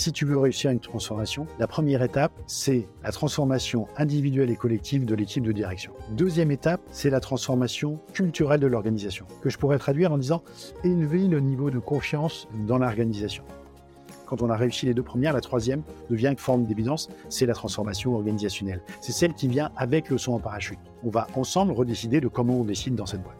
Si tu veux réussir une transformation, la première étape, c'est la transformation individuelle et collective de l'équipe de direction. Deuxième étape, c'est la transformation culturelle de l'organisation, que je pourrais traduire en disant élever le niveau de confiance dans l'organisation. Quand on a réussi les deux premières, la troisième devient forme d'évidence, c'est la transformation organisationnelle. C'est celle qui vient avec le son en parachute. On va ensemble redécider de comment on décide dans cette boîte.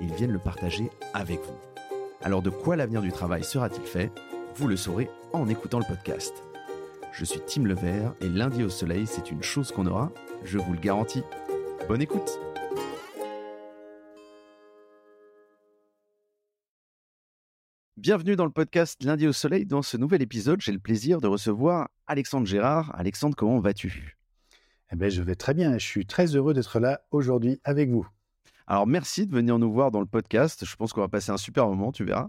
et ils viennent le partager avec vous. Alors de quoi l'avenir du travail sera-t-il fait? Vous le saurez en écoutant le podcast. Je suis Tim Levert et lundi au soleil, c'est une chose qu'on aura, je vous le garantis. Bonne écoute Bienvenue dans le podcast Lundi au Soleil. Dans ce nouvel épisode, j'ai le plaisir de recevoir Alexandre Gérard. Alexandre, comment vas-tu? Eh ben, Je vais très bien. Je suis très heureux d'être là aujourd'hui avec vous. Alors, merci de venir nous voir dans le podcast. Je pense qu'on va passer un super moment, tu verras.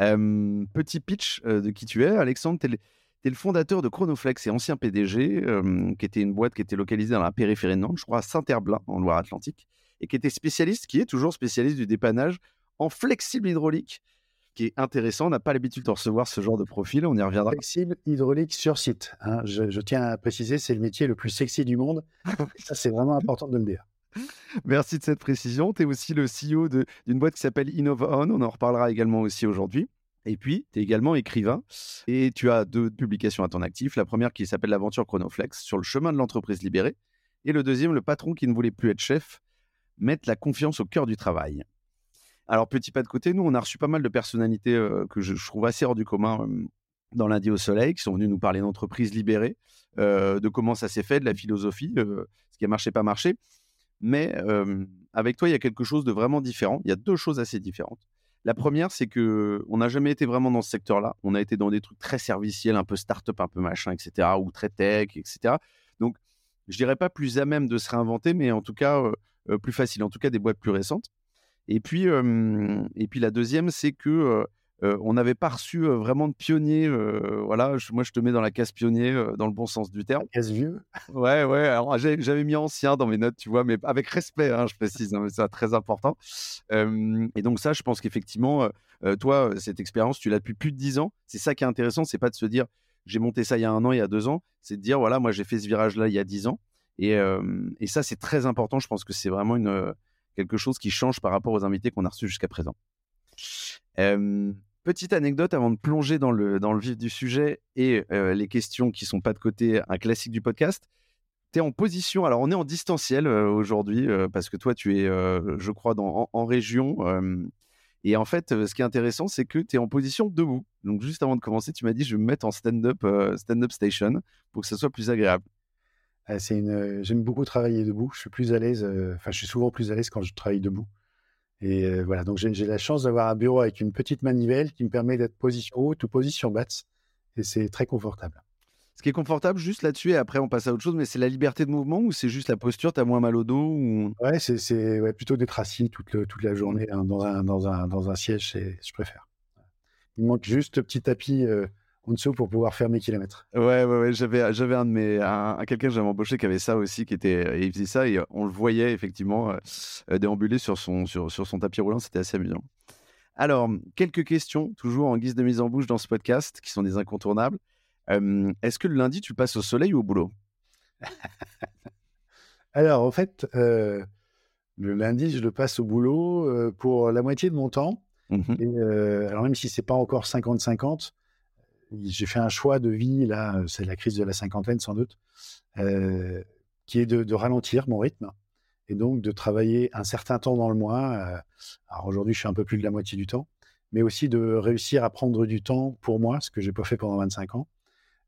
Euh, petit pitch euh, de qui tu es. Alexandre, tu es, le fondateur de Chronoflex et ancien PDG, euh, qui était une boîte qui était localisée dans la périphérie de Nantes, je crois à Saint-Herblain, en Loire-Atlantique, et qui était spécialiste, qui est toujours spécialiste du dépannage en flexible hydraulique qui est intéressant. On n'a pas l'habitude de recevoir ce genre de profil. On y reviendra. Flexible hydraulique sur site. Hein. Je, tiens à préciser, c'est le métier le plus sexy du monde. Ça, c'est vraiment important de le dire. Merci de cette précision. Tu es aussi le CEO d'une boîte qui s'appelle InnovaOn. On en reparlera également aussi aujourd'hui. Et puis, tu es également écrivain et tu as deux publications à ton actif. La première qui s'appelle L'aventure Chronoflex sur le chemin de l'entreprise libérée. Et le deuxième, Le patron qui ne voulait plus être chef, mettre la confiance au cœur du travail. Alors, petit pas de côté, nous, on a reçu pas mal de personnalités euh, que je, trouve assez hors du commun dans lundi au soleil, qui sont venus nous parler d'entreprises libérées, euh, de comment ça s'est fait, de la philosophie, euh, ce qui a marché, pas marché. Mais avec toi, il y a quelque chose de vraiment différent. Il y a deux choses assez différentes. La première, c'est que on n'a jamais été vraiment dans ce secteur-là. On a été dans des trucs très serviciels, un peu start-up, un peu machin, etc., ou très tech, etc. Donc, je dirais pas plus à même de se réinventer, mais en tout cas plus facile. En tout cas, des boîtes plus récentes. Et puis, et puis la deuxième, c'est que on n'avait pas reçu vraiment de pionnier. voilà, moi je te mets dans la case pionnier dans le bon sens du terme. Case vieux. Ouais, ouais. Alors j'avais mis ancien dans mes notes, tu vois, mais avec respect, hein, je précise, hein, c'est très important. et donc ça, je pense qu'effectivement, toi, cette expérience, tu l'as depuis plus de dix ans. C'est ça qui est intéressant, c'est pas de se dire j'ai monté ça il y a un an, il y a deux ans, c'est de dire voilà, moi j'ai fait ce virage-là il y a dix ans. Et, et ça, c'est très important. Je pense que c'est vraiment une quelque chose qui change par rapport aux invités qu'on a reçus jusqu'à présent. Petite anecdote avant de plonger dans le, dans le vif du sujet et les questions qui sont pas de côté, un classique du podcast. Tu es en position, alors on est en distanciel aujourd'hui parce que toi tu es, je crois, en, région. et en fait, ce qui est intéressant, c'est que tu es en position debout. Donc juste avant de commencer, tu m'as dit je vais me mettre en stand-up stand station pour que ça soit plus agréable. Ah, j'aime beaucoup travailler debout. Je suis plus à l'aise, enfin, je suis souvent plus à l'aise quand je travaille debout. Et voilà, donc j'ai la chance d'avoir un bureau avec une petite manivelle qui me permet d'être position haute ou position basse. Et c'est très confortable. Ce qui est confortable juste là-dessus, et après on passe à autre chose, mais c'est la liberté de mouvement ou c'est juste la posture, tu as moins mal au dos ou... Ouais, c'est ouais, plutôt d'être assis toute, toute la journée hein, dans, un, dans, un, dans un siège, je préfère. Il manque juste le petit tapis en dessous pour pouvoir faire mes kilomètres. Ouais, ouais, ouais. J'avais, j'avais un de mes, quelqu'un que j'avais embauché qui avait ça aussi, qui était, il faisait ça et on le voyait effectivement euh, déambuler sur son, sur, sur son tapis roulant. C'était assez amusant. Alors, quelques questions, toujours en guise de mise en bouche dans ce podcast, qui sont des incontournables. est-ce que le lundi, tu passes au soleil ou au boulot? Alors, en fait, euh, le lundi, je le passe au boulot euh, pour la moitié de mon temps. Mmh et, alors, même si c'est pas encore 50-50, j'ai fait un choix de vie, là, euh, c'est la crise de la cinquantaine sans doute, euh, qui est de, ralentir mon rythme et donc de travailler un certain temps dans le mois. Euh, alors aujourd'hui, je suis un peu plus de la moitié du temps, mais aussi de réussir à prendre du temps pour moi, ce que j'ai pas fait pendant 25 ans,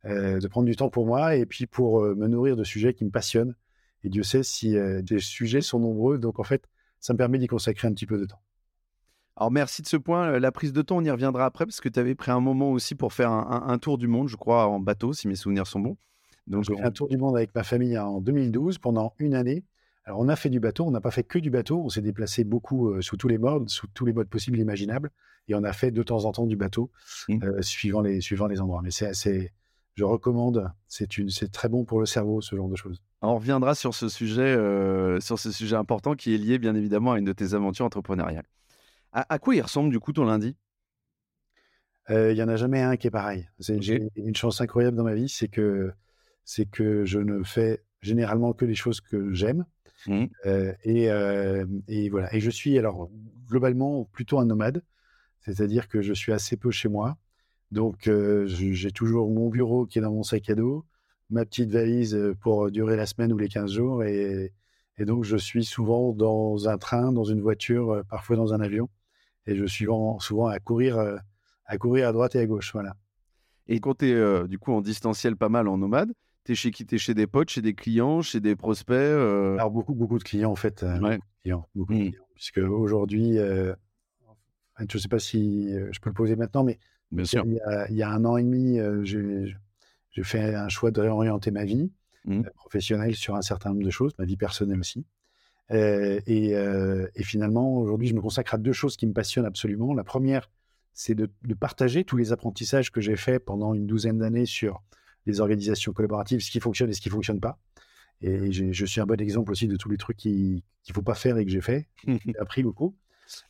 de prendre du temps pour moi et puis pour me nourrir de sujets qui me passionnent. Et Dieu sait si les sujets sont nombreux, donc en fait, ça me permet d'y consacrer un petit peu de temps. Alors merci de ce point. La prise de temps, on y reviendra après parce que tu avais pris un moment aussi pour faire un, tour du monde, je crois, en bateau, si mes souvenirs sont bons. Donc j'ai fait un tour du monde avec ma famille en 2012 pendant une année. Alors on a fait du bateau, on n'a pas fait que du bateau, on s'est déplacé beaucoup euh, sous tous les modes, sous tous les modes possibles et imaginables, et on a fait de temps en temps du bateau mmh. euh, suivant les suivant les endroits. Mais c'est je recommande, c'est très bon pour le cerveau ce genre de choses. On reviendra sur ce sujet euh, sur ce sujet important qui est lié bien évidemment à une de tes aventures entrepreneuriales. À, quoi il ressemble du coup ton lundi? Il n'y en a jamais un qui est pareil. J'ai une chance incroyable dans ma vie, c'est que c'est que je ne fais généralement que les choses que j'aime. Mmh. et, et, voilà. Et je suis alors globalement plutôt un nomade, c'est-à-dire que je suis assez peu chez moi. Donc j'ai toujours mon bureau qui est dans mon sac à dos, ma petite valise pour durer la semaine ou les 15 jours. Et, et donc je suis souvent dans un train, dans une voiture, parfois dans un avion. Et je suis souvent à courir, à courir à droite et à gauche. Voilà. Et quand tu es du coup en distanciel pas mal en nomade, T'es chez qui? T'es chez des potes, chez des clients, chez des prospects euh? Alors, beaucoup, beaucoup de clients, en fait. Euh, ouais. clients, beaucoup de mmh. clients. Puisque aujourd'hui, euh, je ne sais pas si je peux le poser maintenant, mais Bien sûr. Il, y a, un an et demi, j'ai fait un choix de réorienter ma vie mmh. professionnelle sur un certain nombre de choses, ma vie personnelle aussi. Et, et, finalement, aujourd'hui, je me consacre à deux choses qui me passionnent absolument. La première, c'est de, de, partager tous les apprentissages que j'ai faits pendant une douzaine d'années sur les organisations collaboratives, ce qui fonctionne et ce qui fonctionne pas. Et je suis un bon exemple aussi de tous les trucs qu'il ne faut pas faire et que j'ai fait. J'ai appris beaucoup.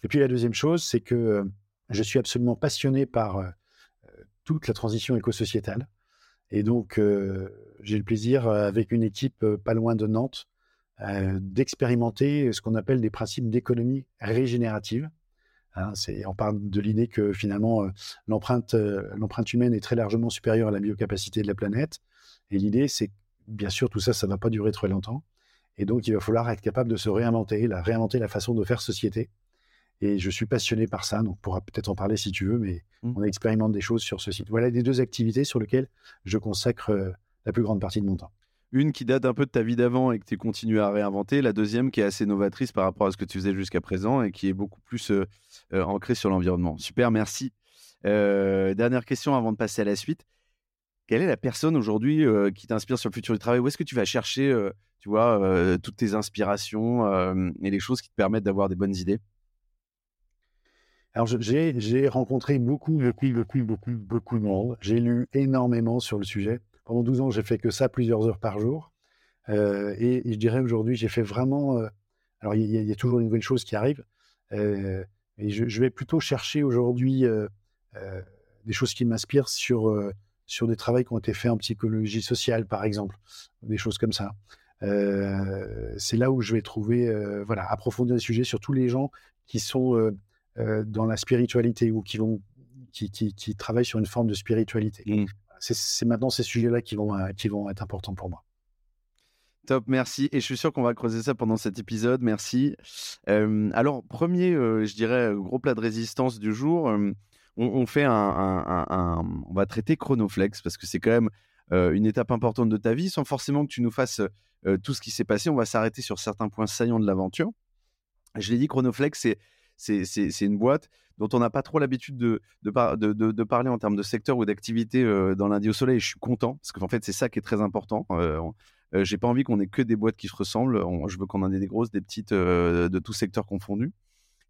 Et puis la deuxième chose, c'est que euh, je suis absolument passionné par euh, toute la transition éco-sociétale. Et donc, euh, j'ai le plaisir, avec une équipe pas loin de Nantes, d'expérimenter ce qu'on appelle des principes d'économie régénérative. Hein, on parle de l'idée que finalement euh, l'empreinte, euh, l'empreinte humaine est très largement supérieure à la biocapacité de la planète. Et l'idée, c'est bien sûr tout ça, ça ne va pas durer très longtemps. Et donc, il va falloir être capable de se réinventer, la, réinventer la façon de faire société. Et je suis passionné par ça, donc on pourra peut-être en parler si tu veux, mais mmh. on expérimente des choses sur ce site. Voilà les deux activités sur lesquelles je consacre euh, la plus grande partie de mon temps. Une qui date un peu de ta vie d'avant et que tu continues à réinventer. La deuxième qui est assez novatrice par rapport à ce que tu faisais jusqu'à présent et qui est beaucoup plus euh, euh, ancrée sur l'environnement. Super, merci. Euh, dernière question avant de passer à la suite. Quelle est la personne aujourd'hui qui t'inspire sur le futur du travail? Où est-ce que tu vas chercher, tu vois, toutes tes inspirations et les choses qui te permettent d'avoir des bonnes idées? Alors, j'ai rencontré beaucoup, beaucoup, beaucoup, beaucoup, beaucoup de monde. J'ai lu énormément sur le sujet. Pendant 12 ans, j'ai fait que ça plusieurs heures par jour. Euh, et, je dirais aujourd'hui, j'ai fait vraiment. Euh, alors, il y, a toujours une nouvelle chose qui arrive. Euh, et je, vais plutôt chercher aujourd'hui des choses qui m'inspirent sur, sur des travaux qui ont été faits en psychologie sociale, par exemple, des choses comme ça. c'est là où je vais trouver, voilà, approfondir les sujets sur tous les gens qui sont dans la spiritualité ou qui vont qui, qui, travaillent sur une forme de spiritualité. Mmh c'est maintenant ces sujets-là qui vont, euh, qui vont être importants pour moi. Top, merci. Et je suis sûr qu'on va creuser ça pendant cet épisode. Merci. Euh, alors, premier, euh, je dirais, gros plat de résistance du jour. on, fait un, On va traiter Chronoflex parce que c'est quand même une étape importante de ta vie sans forcément que tu nous fasses tout ce qui s'est passé. On va s'arrêter sur certains points saillants de l'aventure. Je l'ai dit, Chronoflex, c'est c'est une boîte dont on n'a pas trop l'habitude de, de, de, parler en termes de secteur ou d'activité euh, dans lundi au soleil. Et je suis content parce qu'en fait, c'est ça qui est très important. Euh, euh, j'ai pas envie qu'on ait que des boîtes qui se ressemblent. je veux qu'on en ait des grosses, des petites, de tout secteur confondu.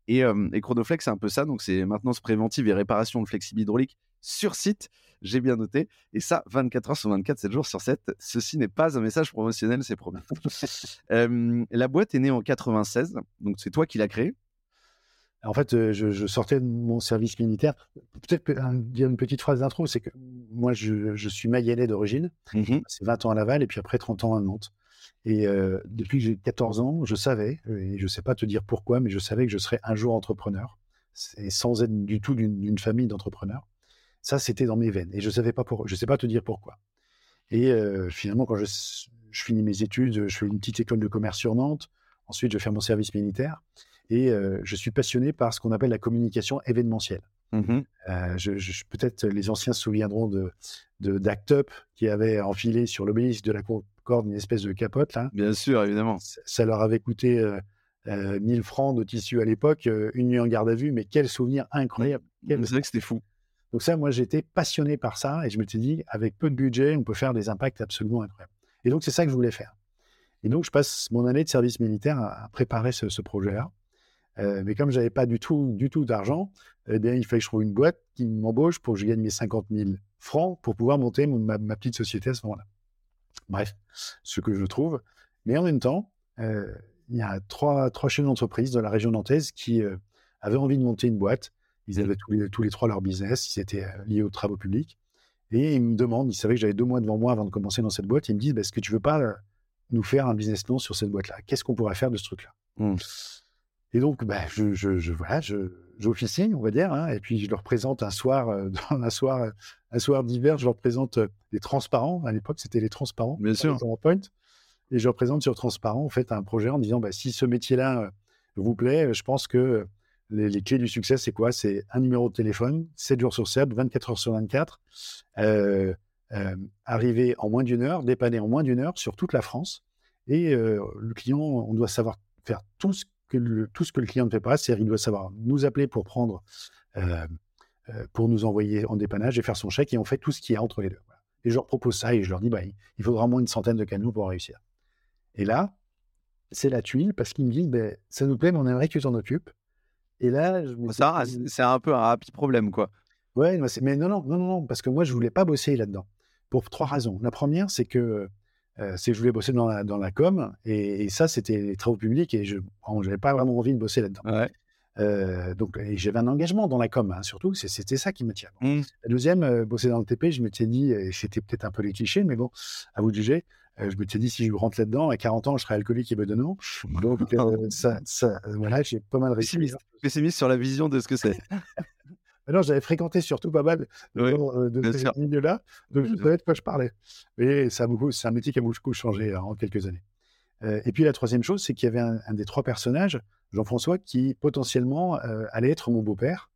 Et, et Chronoflex, c'est un peu ça. Donc, c'est maintenance préventive et réparation de flexible hydraulique sur site. J'ai bien noté. Et ça, 24 heures sur 24, 7 jours sur 7. Ceci n'est pas un message promotionnel, c'est promis. la boîte est née en 96. Donc, c'est toi qui l'as créée. En fait, euh, je, sortais de mon service militaire. Peut-être dire une petite phrase d'intro, c'est que moi, je, suis mayennais d'origine. Mmh c'est 20 ans à Laval et puis après 30 ans à Nantes. Et euh, depuis que j'ai 14 ans, je savais, et je ne sais pas te dire pourquoi, mais je savais que je serais un jour entrepreneur, et sans être du tout d'une famille d'entrepreneurs. Ça, c'était dans mes veines. Et je ne savais pas pour, je sais pas te dire pourquoi. Et euh, finalement, quand je, je, finis mes études, je fais une petite école de commerce sur Nantes. Ensuite, je fais mon service militaire. Et je suis passionné par ce qu'on appelle la communication événementielle. Mmh peut-être les anciens se souviendront de, d'Act Up qui avait enfilé sur l'obélisque de la Concorde une espèce de capote. Là. Bien sûr, évidemment. Ça, leur avait coûté 1000 francs de tissu à l'époque, une nuit en garde à vue, mais quel souvenir incroyable. C'est vrai que c'était fou. Donc ça, moi, j'étais passionné par ça et je me suis dit, avec peu de budget, on peut faire des impacts absolument incroyables. Et donc, c'est ça que je voulais faire. Et donc, je passe mon année de service militaire à, préparer ce, projet-là. Euh, mais comme je n'avais pas du tout, du tout d'argent, eh bien, il fallait que je trouve une boîte qui m'embauche pour que je gagne mes 50 000 francs pour pouvoir monter ma, petite société à ce moment-là. Bref, ce que je trouve. Mais en même temps, euh, il y a trois, trois chaînes d'entreprise de la région nantaise qui euh, avaient envie de monter une boîte. Ils avaient tous les, tous les trois leur business, ils étaient liés aux travaux publics. Et ils me demandent, ils savaient que j'avais deux mois devant moi avant de commencer dans cette boîte, ils me disent, bah, est-ce que tu veux pas nous faire un business plan sur cette boîte-là? Qu'est-ce qu'on pourrait faire de ce truc-là? Mmh. Et donc, bah, je, je, je, voilà, j'officie, on va dire, hein, et puis je leur présente un soir, euh, dans un soir, un soir d'hiver, je leur présente euh, les transparents. À l'époque, c'était les transparents. Bien sûr. Point, et je leur présente sur transparent, en fait, un projet en disant, bah, si ce métier-là euh, vous plaît, je pense que les, clés du succès, c'est quoi? C'est un numéro de téléphone, 7 jours sur 7, 24 heures sur 24. Euh, euh, arriver en moins d'une heure, dépanner en moins d'une heure sur toute la France. Et euh, le client, on doit savoir faire tout ce que le, tout ce que le client ne fait pas, c'est-à-dire il doit savoir nous appeler pour prendre, euh, pour nous envoyer en dépannage et faire son chèque, et on fait tout ce qui est entre les deux. Et je leur propose ça et je leur dis, bah, il faudra au moins une centaine de canaux pour réussir. Et là, c'est la tuile parce qu'ils me disent, ben, ça nous plaît, mais on aimerait que tu t'en occupes. Et là, ça, c'est un peu un rapide problème, quoi. Ouais, mais non, non, non, non, parce que moi, je voulais pas bosser là-dedans pour trois raisons. La première, c'est que, euh, c'est que je voulais bosser dans la, dans la com, et, ça, c'était les travaux publics, et je n'avais pas vraiment envie de bosser là-dedans. Euh, donc, j'avais un engagement dans la com, hein, surtout, c'était ça qui me tient. Mmh. La deuxième, euh, bosser dans le TP, je m'étais dit, et c'était peut-être un peu les clichés, mais bon, à vous de juger, je me suis dit, si je rentre là-dedans, à 40 ans, je serai alcoolique et bedonnant. Donc, ça, ça, voilà, j'ai pas mal réussi. Pessimiste, pessimiste sur la vision de ce que c'est. non, j'avais fréquenté surtout pas mal euh, de ces milieux-là, donc je savais de quoi je parlais. Mais c'est un métier qui a beaucoup changé hein, en quelques années. Euh, et puis la troisième chose, c'est qu'il y avait un, des trois personnages, Jean-François, qui potentiellement euh, allait être mon beau-père.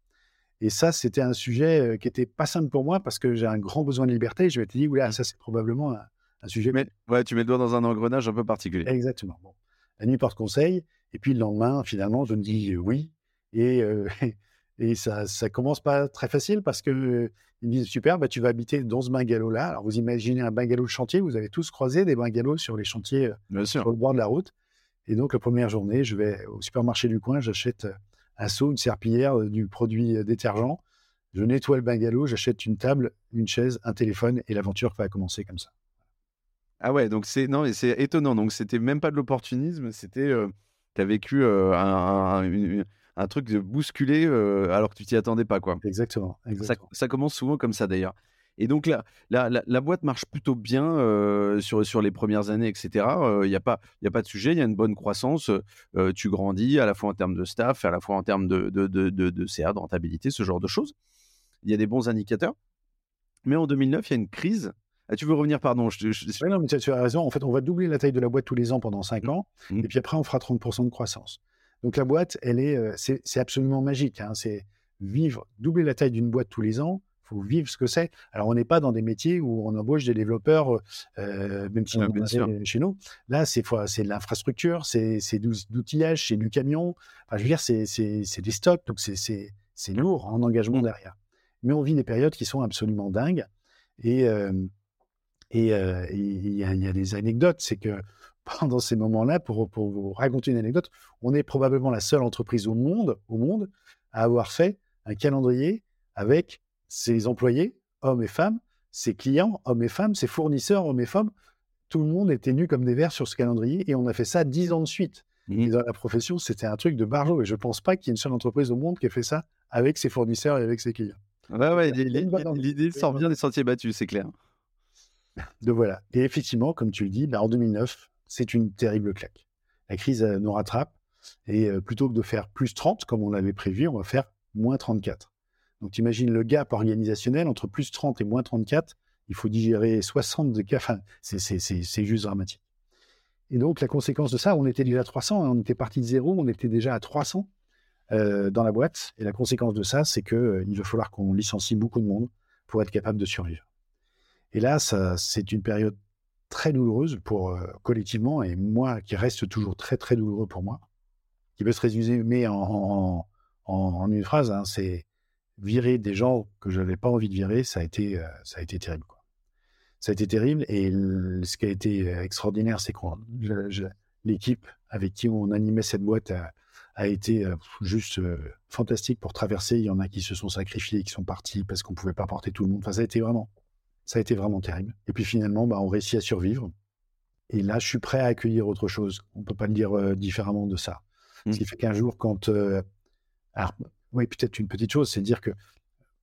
Et ça, c'était un sujet qui était pas simple pour moi parce que j'ai un grand besoin de liberté. je m'étais dit, oui, ça, c'est probablement un, sujet. Mais, ouais, tu mets le doigt dans un engrenage un peu particulier. Exactement. Bon. La nuit porte conseil. Et puis le lendemain, finalement, je me dis oui. Et, Et ça, ça commence pas très facile parce que ils disent super, bah, tu vas habiter dans ce bungalow-là. Alors vous imaginez un bungalow de chantier, vous avez tous croisé des bungalows sur les chantiers euh, sur le bord de la route. Et donc la première journée, je vais au supermarché du coin, j'achète euh, un seau, une serpillière, euh, du produit détergent. Je nettoie le bungalow, j'achète une table, une chaise, un téléphone et l'aventure va commencer comme ça. Ah ouais, donc c'est non, c'est étonnant. Donc c'était même pas de l'opportunisme, c'était tu as vécu un, un truc de bousculer euh, alors que tu t'y attendais pas. Quoi. Exactement. Ça, commence souvent comme ça d'ailleurs. Et donc là, la, la, boîte marche plutôt bien euh, sur, sur les premières années, etc. Il euh, n'y a, pas, y a pas de sujet, il y a une bonne croissance. tu grandis à la fois en termes de staff, à la fois en termes de, de, de, de, de CA, de rentabilité, ce genre de choses. Il y a des bons indicateurs. Mais en 2009, il y a une crise ah, tu veux revenir, pardon je, non, mais tu as raison. En fait, on va doubler la taille de la boîte tous les ans pendant 5 mmh. ans. Mmh. Et puis après, on fera 30% de croissance. Donc la boîte, elle est, euh, c'est absolument magique. Hein. C'est vivre, doubler la taille d'une boîte tous les ans. Il faut vivre ce que c'est. Alors on n'est pas dans des métiers où on embauche des développeurs, euh, euh même si on chez nous. Là, c'est de l'infrastructure, c'est d'outillage, c'est du camion. Enfin, je veux dire, c'est des stocks, donc c'est lourd en engagement derrière. Mais on vit des périodes qui sont absolument dingues. Et euh, et il y, y, a des anecdotes, c'est que pendant ces moments-là, pour, pour, vous raconter une anecdote, on est probablement la seule entreprise au monde, au monde à avoir fait un calendrier avec ses employés, hommes et femmes, ses clients, hommes et femmes, ses fournisseurs, hommes et femmes. Tout le monde était nu comme des vers sur ce calendrier et on a fait ça dix ans de suite. Mmh. Et dans la profession, c'était un truc de barjo. Et je ne pense pas qu'il y ait une seule entreprise au monde qui ait fait ça avec ses fournisseurs et avec ses clients. Ouais, ouais, l'idée sort bien des sentiers battus, c'est clair. De voilà. Et effectivement, comme tu le dis, bah, en 2009, c'est une terrible claque. La crise euh, nous rattrape et euh, plutôt que de faire plus 30 comme on l'avait prévu, on va faire moins 34. Donc tu imagines le gap organisationnel entre plus 30 et moins 34, il faut digérer 60 de cas, enfin, c'est juste dramatique. Et donc la conséquence de ça, on était déjà à 300, hein, on était parti de zéro, on était déjà à 300 euh, dans la boîte. Et la conséquence de ça, c'est qu'il va falloir qu'on licencie beaucoup de monde pour être capable de survivre. Et là, c'est une période très douloureuse pour collectivement et moi qui reste toujours très très douloureux pour moi. qui peut se résumer en, en, une phrase, hein, c'est virer des gens que je n'avais pas envie de virer, ça a été, ça a été terrible. Ça a été terrible. Et ce qui a été extraordinaire, c'est que l'équipe avec qui on animait cette boîte a, été juste fantastique pour traverser. Il y en a qui se sont sacrifiés, qui sont partis parce qu'on ne pouvait pas porter tout le monde. Enfin, ça a été vraiment, ça a été vraiment terrible. Et puis finalement, bah, on réussit à survivre. Et là, je suis prêt à accueillir autre chose. On ne peut pas le dire différemment de ça. Ce mmh. qui fait qu'un jour, quand. alors, oui, peut-être une petite chose, c'est dire que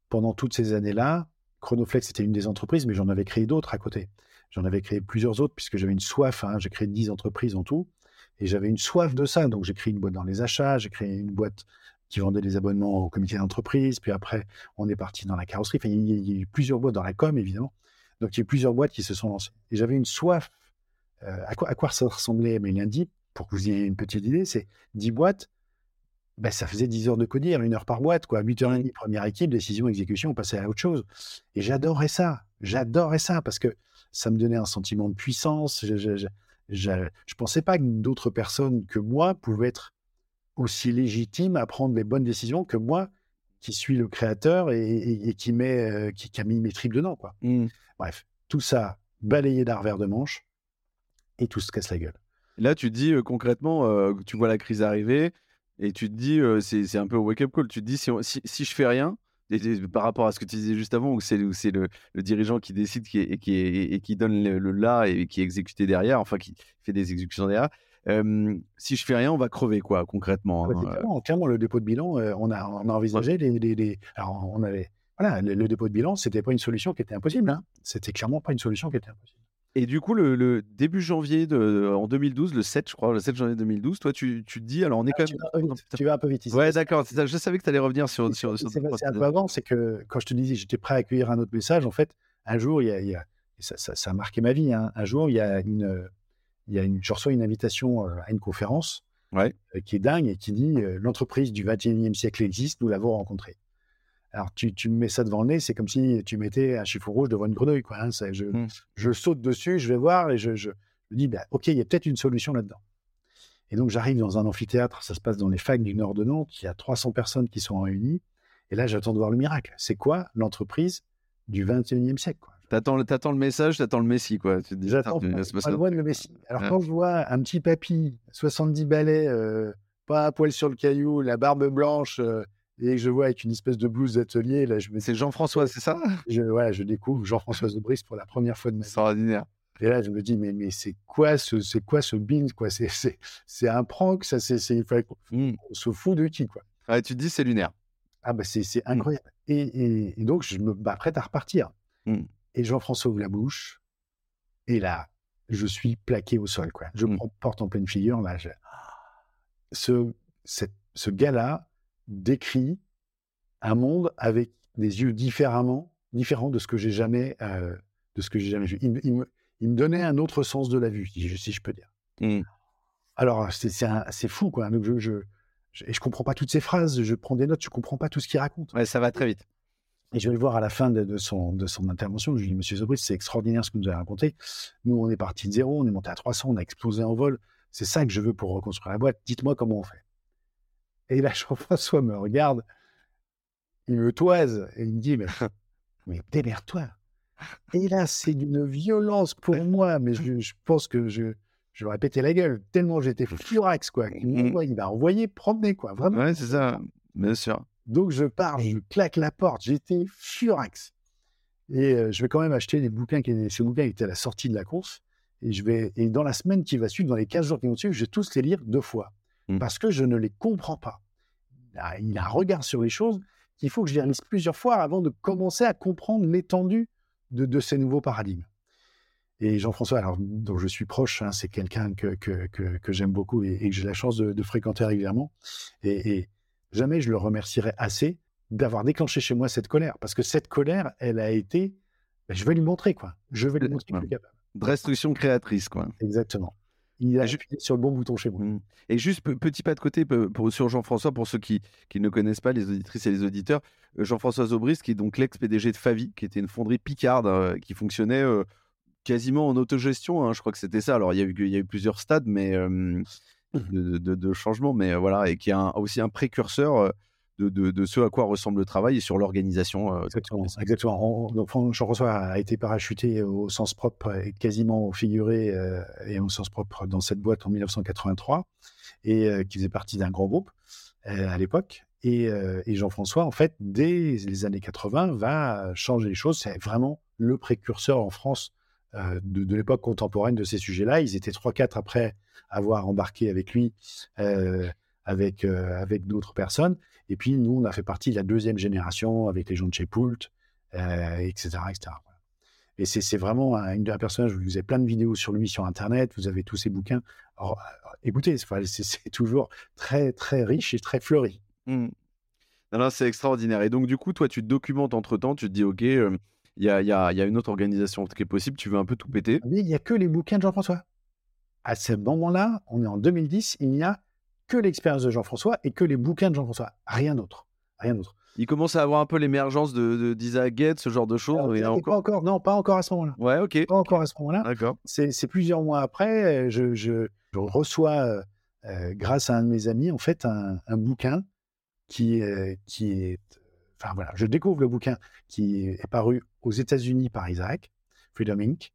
pendant toutes ces années-là, Chronoflex était une des entreprises, mais j'en avais créé d'autres à côté. J'en avais créé plusieurs autres, puisque j'avais une soif. Hein. j'ai créé 10 entreprises en tout. Et j'avais une soif de ça. Donc, j'ai créé une boîte dans les achats, j'ai créé une boîte qui vendait des abonnements au comité d'entreprise. Puis après, on est parti dans la carrosserie. Enfin, il y, a eu plusieurs boîtes dans la com, évidemment. Donc, il y a eu plusieurs boîtes qui se sont lancées. Et j'avais une soif. Euh, à, quoi, ça ressemblait Mais lundi, pour que vous ayez une petite idée, c'est 10 boîtes. Ben, ça faisait 10 heures de codir, une heure par boîte, quoi. 8h30, première équipe, décision, exécution, on passait à autre chose. Et j'adorais ça. J'adorais ça parce que ça me donnait un sentiment de puissance. Je ne pensais pas que d'autres personnes que moi pouvaient être aussi légitimes à prendre les bonnes décisions que moi, qui suis le créateur et, qui, met, euh, qui, a mis mes tripes dedans. Quoi. Mmh. Bref, tout ça balayé d'un revers de manche et tout se casse la gueule. Là, tu dis euh, concrètement, euh, tu vois la crise arriver et tu te dis, c'est un peu au wake-up call, tu te dis, si, si, si je fais rien, par rapport à ce que tu disais juste avant, où c'est le, le, dirigeant qui décide qui et, qui et qui donne le, là et qui est exécuté derrière, enfin qui fait des exécutions derrière. Si je fais rien, on va crever, quoi, concrètement. Hein, clairement, le dépôt de bilan, euh, on, a, on a envisagé les, Alors, on avait. Voilà, le, dépôt de bilan, c'était pas une solution qui était impossible. Hein. C'était clairement pas une solution qui était impossible. Et du coup, le, début janvier de, en 2012, le 7, je crois, le 7 janvier 2012, toi, tu, tu te dis, alors on est ah, quand même. Tu vas, un peu vite ici. Ouais, d'accord. Je savais que tu allais revenir sur. sur, c'est un peu avant, c'est que quand je te disais, j'étais prêt à accueillir un autre message, en fait, un jour, il y a, ça, ça, a marqué ma vie. Hein. Un jour, il y a une, y a une, je reçois une invitation euh, à une conférence ouais. Euh, qui est dingue et qui dit euh, l'entreprise du 21e siècle existe, nous l'avons rencontrée. Alors, tu, tu, me mets ça devant le nez, c'est comme si tu mettais un chiffon rouge devant une grenouille. Quoi, hein, je, mmh. je, saute dessus, je vais voir et je, je, dis, bah, OK, il y a peut-être une solution là-dedans. Et donc, j'arrive dans un amphithéâtre, ça se passe dans les facs du nord de Nantes, il y a 300 personnes qui sont réunies. Et là, j'attends de voir le miracle. C'est quoi l'entreprise du 21e siècle quoi? T'attends, attends le message, t'attends le Messie, quoi. J'attends pas, le Messie. Alors, quand je vois un petit papy, 70 balais, euh, pas à poil sur le caillou, la barbe blanche, euh, et que je vois avec une espèce de blouse d'atelier. Là, je me... C'est Jean-François, c'est ça? Je, ouais, je découvre Jean-François Zobris pour la première fois de ma vie. Extraordinaire. Et là, je me dis, mais, mais c'est quoi ce, c'est quoi ce bin quoi? C'est, c'est, c'est un prank, ça, c'est, c'est, mmh. on se fout de qui, quoi. Ouais, tu te dis, c'est lunaire. Ah, bah, c'est, c'est mmh. incroyable. Et, et, donc, je me m'apprête à repartir. Mmh. Et Jean-François ouvre la bouche. Et là, je suis plaqué au sol, quoi. Je me porte en pleine figure, là. Ce, cette, ce gars-là, décrit un monde avec des yeux différemment, différents de ce que j'ai jamais, euh, de ce que j'ai jamais vu. Il, me, il, me, donnait un autre sens de la vue, si je peux dire. Mmh. Alors c'est fou, quoi. Donc je, je, je, et je comprends pas toutes ces phrases. Je prends des notes, je comprends pas tout ce qu'il raconte. Ouais, ça va très vite. Et je vais le voir à la fin de, son, de son intervention. Je lui dis, Monsieur Zobris, c'est extraordinaire ce que vous nous avez raconté. Nous, on est parti de zéro, on est monté à 300, on a explosé en vol. C'est ça que je veux pour reconstruire la boîte. Dites-moi comment on fait. Et là, Jean-François me regarde, il me toise et il me dit Mais, mais démerde-toi. Et là, c'est d'une violence pour moi, mais je, pense que je, je ai pété la gueule, tellement j'étais furax, quoi. Il m'a envoyé promener, quoi. Vraiment. Ouais, c'est ça, bien sûr. Donc, je pars, je claque la porte, j'étais furax. Et euh, je vais quand même acheter des bouquins, qui, ces bouquins étaient à la sortie de la course. Et, je vais, et dans la semaine qui va suivre, dans les 15 jours qui vont suivre, je vais tous les lire deux fois. Mmh. parce que je ne les comprends pas. Il a un regard sur les choses qu'il faut que je les relise plusieurs fois avant de commencer à comprendre l'étendue de, ces nouveaux paradigmes. Et Jean-François, alors, dont je suis proche, hein, c'est quelqu'un que, que, j'aime beaucoup et, que j'ai la chance de, fréquenter régulièrement. Et, jamais je le remercierai assez d'avoir déclenché chez moi cette colère. Parce que cette colère, elle a été. Ben, je vais lui montrer, quoi. Je vais lui montrer qu'il est capable. Destruction créatrice, quoi. Exactement il a appuyé sur le bon bouton chez moi. Mmh. Et juste petit pas de côté pour, sur Jean-François, pour ceux qui, qui, ne connaissent pas, les auditrices et les auditeurs, euh, Jean-François Zobris, qui est donc l'ex-PDG de Favi, qui était une fonderie picarde, euh, qui fonctionnait euh, quasiment en autogestion, hein, je crois que c'était ça. Alors il y, a eu, il y a eu plusieurs stades, mais de, de, changement, mais voilà, et qui est aussi un précurseur de, de, ce à quoi ressemble le travail et sur l'organisation. exactement. exactement. donc Jean-François a été parachuté au sens propre et quasiment au figuré et au sens propre dans cette boîte en 1983 et qui faisait partie d'un grand groupe à l'époque. Et, et Jean-François, en fait, dès les années 80, va changer les choses. C'est vraiment le précurseur en France de, de l'époque contemporaine de ces sujets-là. Ils étaient 3-4 après avoir embarqué avec lui, avec, avec d'autres personnes. Et puis, nous, on a fait partie de la deuxième génération avec les gens de chez Poult, etc., etc. Et c'est vraiment un, un, personnage, vous avez plein de vidéos sur lui sur Internet, vous avez tous ses bouquins. Écoutez, c'est toujours très, très riche et très fleuri. Mmh. C'est extraordinaire. Et donc, du coup, toi, tu te documentes entre-temps, tu te dis, OK, il y, a, y, a, y, a, une autre organisation qui est possible, tu veux un peu tout péter. Mais il n'y a que les bouquins de Jean-François. À ce moment-là, on est en 2010, il n'y a que l'expérience de Jean-François et que les bouquins de Jean-François. Rien d'autre. Rien d'autre. Il commence à avoir un peu l'émergence de, d'Isaac Guette, ce genre de choses. encore... Pas encore, non, pas encore à ce moment-là. Ouais, ok. Pas encore à ce moment-là. D'accord. C'est, plusieurs mois après, je, je, reçois, euh, euh, grâce à un de mes amis, en fait, un, bouquin qui, qui est. Enfin voilà, je découvre le bouquin qui est paru aux États-Unis par Isaac, Freedom Inc.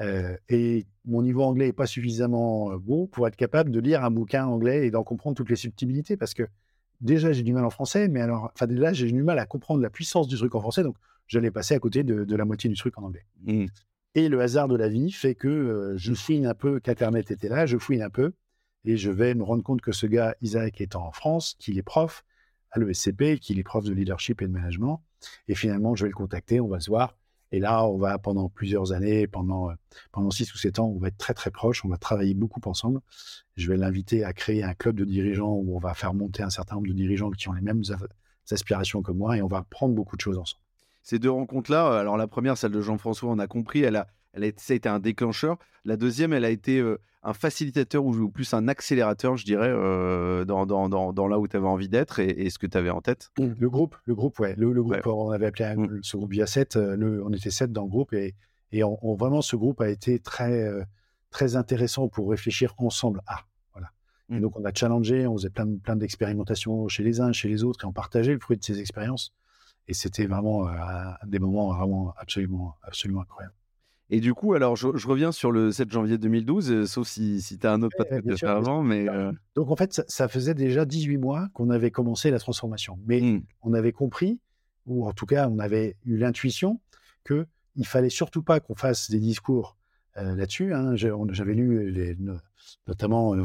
Euh, et mon niveau anglais n'est pas suffisamment bon pour être capable de lire un bouquin anglais et d'en comprendre toutes les subtilités parce que déjà j'ai du mal en français, mais alors, enfin déjà j'ai du mal à comprendre la puissance du truc en français, donc j'allais passer à côté de, la moitié du truc en anglais. Mmh. Et le hasard de la vie fait que euh, je fouine un peu qu'Internet était là, je fouine un peu, et je vais me rendre compte que ce gars, Isaac, est en France, qu'il est prof à l'ESCP, qu'il est prof de leadership et de management, et finalement je vais le contacter, on va se voir, et là, on va pendant plusieurs années, pendant, euh, pendant six ou sept ans, on va être très très proches, on va travailler beaucoup ensemble. Je vais l'inviter à créer un club de dirigeants où on va faire monter un certain nombre de dirigeants qui ont les mêmes aspirations que moi et on va prendre beaucoup de choses ensemble. Ces deux rencontres-là, alors la première, celle de Jean-François, on a compris, elle a, elle a, ça a été un déclencheur. La deuxième, elle a été euh, un facilitateur ou plus un accélérateur, je dirais, euh, dans, dans, dans, là où tu avais envie d'être et, ce que tu avais en tête mmh, Le groupe, le groupe, ouais. Le, groupe, on avait appelé mmh. ce groupe il y a sept, le, on était sept dans le groupe et, et on, vraiment ce groupe a été très, euh, très intéressant pour réfléchir ensemble à. Voilà. Et mmh. donc on a challengé, on faisait plein, plein d'expérimentations chez les uns, chez les autres et on partageait le fruit de ces expériences. Et c'était vraiment des moments vraiment absolument, absolument incroyables. Et du coup, alors je, reviens sur le 7 janvier 2012, euh, sauf si, si tu as un autre ouais, de faire avant. Mais, euh Donc en fait, ça, faisait déjà 18 mois qu'on avait commencé la transformation. Mais mmh. on avait compris, ou en tout cas on avait eu l'intuition, qu'il ne fallait surtout pas qu'on fasse des discours euh, là-dessus. Hein. J'avais lu les, notamment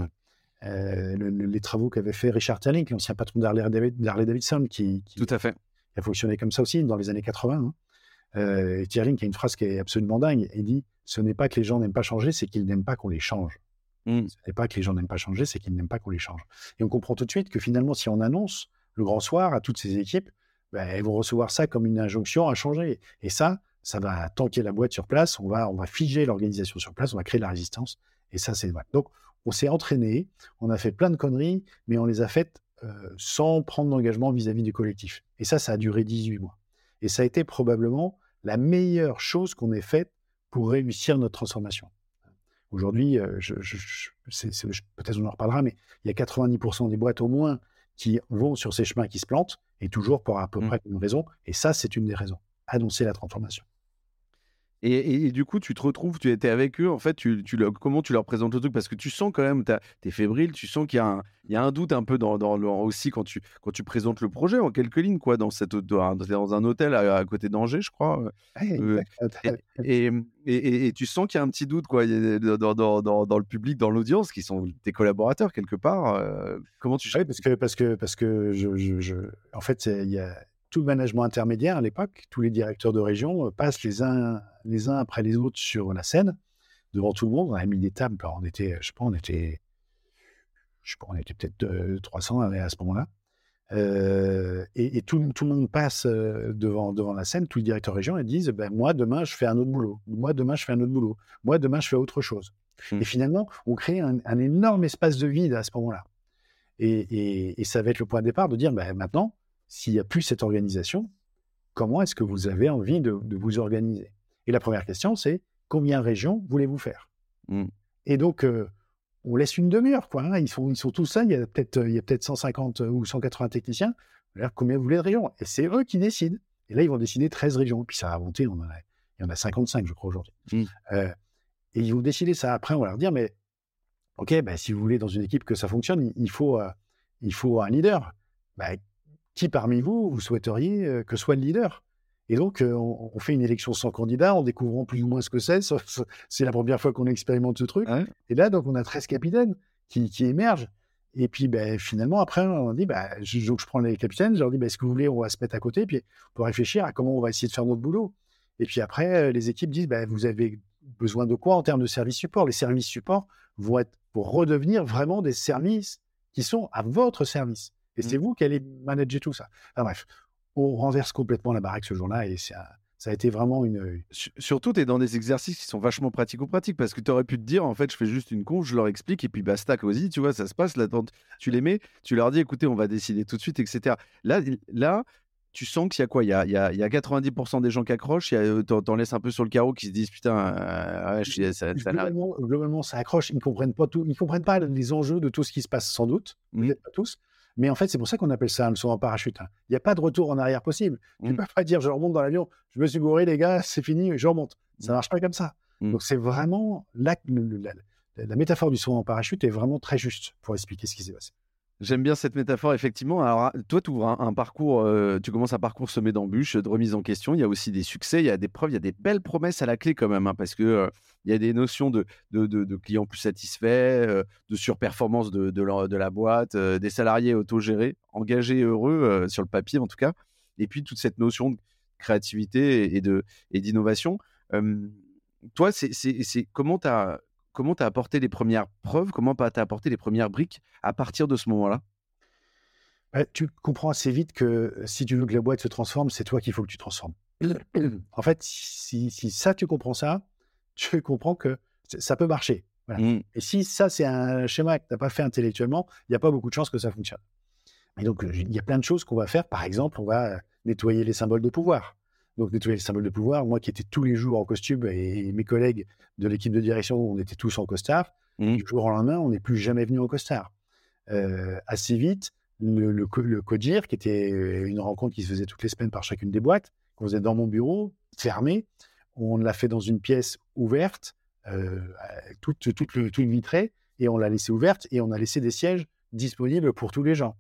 les travaux qu'avait fait Richard Terling, l'ancien patron d'Harley Davidson, qui, qui, Tout à fait. qui a fonctionné comme ça aussi dans les années 80. Euh, Thierry, qui a une phrase qui est absolument dingue, il dit Ce n'est pas que les gens n'aiment pas changer, c'est qu'ils n'aiment pas qu'on les change. Mmh. Ce n'est pas que les gens n'aiment pas changer, c'est qu'ils n'aiment pas qu'on les change. Et on comprend tout de suite que finalement, si on annonce le grand soir à toutes ces équipes, ben, elles vont recevoir ça comme une injonction à changer. Et ça, ça va tanker la boîte sur place, on va, on va figer l'organisation sur place, on va créer de la résistance. Et ça, c'est vrai. Donc, on s'est entraîné, on a fait plein de conneries, mais on les a faites euh, sans prendre d'engagement vis-à-vis du collectif. Et ça, ça a duré 18 mois. Et ça a été probablement la meilleure chose qu'on ait faite pour réussir notre transformation. Aujourd'hui, euh, peut-être on en reparlera, mais il y a 90% des boîtes au moins qui vont sur ces chemins qui se plantent, et toujours pour à peu mmh. près une raison. Et ça, c'est une des raisons. Annoncer la transformation. Et, du coup, tu te retrouves, tu étais avec eux, en fait, tu, tu comment tu leur présentes le truc? Parce que tu sens quand même, tu es fébrile, tu sens qu'il y, y, a un doute un peu dans, dans aussi quand tu, quand tu présentes le projet en quelques lignes, quoi, dans, cette, dans un hôtel à, côté d'Angers, je crois. Euh, et, et, tu sens qu'il y a un petit doute quoi, dans, dans, dans le public, dans l'audience, qui sont tes collaborateurs quelque part. Euh, comment tu Oui, parce que, parce que, parce que je, je, en fait, il y a tout le management intermédiaire à l'époque, tous les directeurs de région euh, passent les uns, les uns après les autres sur la scène, devant tout le monde. On a mis des tables, on était, je sais pas, on était, je sais pas, on était peut-être 300 à ce moment-là. Euh, et, tout, tout, le monde passe euh, devant, devant la scène, tous les directeurs de région, et disent ben, Moi, demain, je fais un autre boulot. Moi, demain, je fais un autre boulot. Moi, demain, je fais autre chose. Mmh. Et finalement, on crée un, énorme espace de vide à ce moment-là. Et, et, ça va être le point de départ de dire ben, Maintenant, s'il n'y a plus cette organisation, comment est-ce que vous avez envie de, vous organiser? Et la première question, c'est combien de régions voulez-vous faire? Mmh. Et donc, euh, on laisse une demi-heure. Quoi, hein. ils, sont, ils sont tous ça. Il y a peut-être peut 150 ou 180 techniciens. Alors, combien vous voulez de régions Et c'est eux qui décident. Et là, ils vont décider 13 régions. Puis ça va monter. On il y en a 55, je crois, aujourd'hui. Mmh. Euh, et ils vont décider ça. Après, on va leur dire, mais OK, bah, si vous voulez dans une équipe que ça fonctionne, il faut, euh, il faut un leader. Bah, qui parmi vous, vous souhaiteriez euh, que soit le leader? Et donc, on, fait une élection sans candidat en découvrant plus ou moins ce que c'est. C'est la première fois qu'on expérimente ce truc. Et là, donc, on a 13 capitaines qui, qui émergent. Et puis, ben, finalement, après, on dit, ben, je, je, prends les capitaines, je leur dis, ben, est-ce que vous voulez, on va se mettre à côté, puis on peut réfléchir à comment on va essayer de faire notre boulot. Et puis après, les équipes disent, ben, vous avez besoin de quoi en termes de services support? Les services support vont être pour redevenir vraiment des services qui sont à votre service. Et mmh. c'est vous qui allez manager tout ça. Enfin, bref, on renverse complètement la baraque ce jour-là et c'est ça a été vraiment une. Surtout, tu es dans des exercices qui sont vachement pratico-pratiques parce que tu aurais pu te dire, en fait, je fais juste une conf, je leur explique et puis basta, cosy, tu vois, ça se passe. Là, tu les mets, tu leur dis, écoutez, on va décider tout de suite, etc. Là, là tu sens qu'il y a quoi? Il y a, il, y a, il y a 90% des gens qui accrochent, euh, t'en laisses un peu sur le carreau qui se disent putain, euh, je ça, globalement, ça accroche, ils ne comprennent pas tout, ils comprennent pas les enjeux de tout ce qui se passe sans doute, mmh. peut-être pas tous, mais en fait, c'est pour ça qu'on appelle ça un saut en parachute. Hein. Il n'y a pas de retour en arrière possible. Tu ne mmh. peux pas dire je remonte dans l'avion, je me suis gouré, les gars, c'est fini, je remonte. Ça ne mmh. marche pas comme ça. Mmh. Donc, c'est vraiment la, la, métaphore du saut en parachute est vraiment très juste pour expliquer ce qui s'est passé. J'aime bien cette métaphore, effectivement. Alors, toi, tu ouvres un, parcours, euh, tu commences un parcours semé d'embûches, de remise en question. Il y a aussi des succès, il y a des preuves, il y a des belles promesses à la clé quand même, hein, parce que euh, il y a des notions de, clients plus satisfaits, euh, de surperformance de, la, boîte, des salariés autogérés, engagés, heureux, sur le papier en tout cas. Et puis, toute cette notion de créativité et, et d'innovation. toi, c'est, comment tu as comment tu as apporté les premières preuves, comment tu as apporté les premières briques à partir de ce moment-là? Bah, Tu comprends assez vite que si tu veux que la boîte se transforme, c'est toi qu'il faut que tu transformes. en fait, si, ça, tu comprends ça, tu comprends que ça peut marcher. Mmh. Et si ça, c'est un schéma que tu n'as pas fait intellectuellement, il n'y a pas beaucoup de chances que ça fonctionne. Et donc, il y a plein de choses qu'on va faire. Par exemple, on va nettoyer les symboles de pouvoir donc nettoyer les symboles de pouvoir. Moi qui étais tous les jours en costume et mes collègues de l'équipe de direction, on était tous en costard. Mmh. Du jour au lendemain, on n'est plus jamais venu en costard. Euh, assez vite, le, le, CODIR, qui était une rencontre qui se faisait toutes les semaines par chacune des boîtes, qu'on faisait dans mon bureau, fermé, on l'a fait dans une pièce ouverte, euh, toute, toute, le, tout vitré, et on l'a laissé ouverte et on a laissé des sièges disponibles pour tous les gens.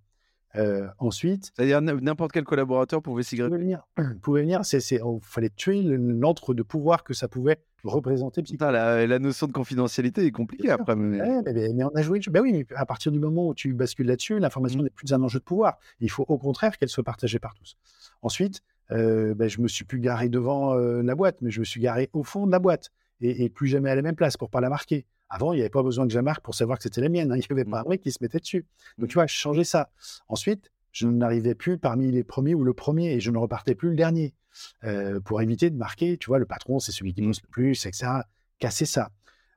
Euh, ensuite. C'est-à-dire n'importe quel collaborateur pouvait s'y Pouvait venir. pouvait venir. C'est, il fallait tuer l'entre de pouvoir que ça pouvait représenter. la, la, notion de confidentialité est compliquée après. Mais... mais, on a joué. Ben oui, mais à partir du moment où tu bascules là-dessus, l'information mmh. n'est plus un enjeu de pouvoir. Il faut au contraire qu'elle soit partagée par tous. Ensuite, euh, ben, je me suis plus garé devant euh, la boîte, mais je me suis garé au fond de la boîte et, plus jamais à la même place pour pas la marquer. Avant, il n'y avait pas besoin que je marque pour savoir que c'était la mienne. Hein. Il n'y avait pas un mec qui se mettait dessus. Donc, mmh. tu vois, changer ça. Ensuite, je n'arrivais plus parmi les premiers ou le premier et je ne repartais plus le dernier euh, pour éviter de marquer. Tu vois, le patron, c'est celui qui bosse le plus, etc. Casser ça.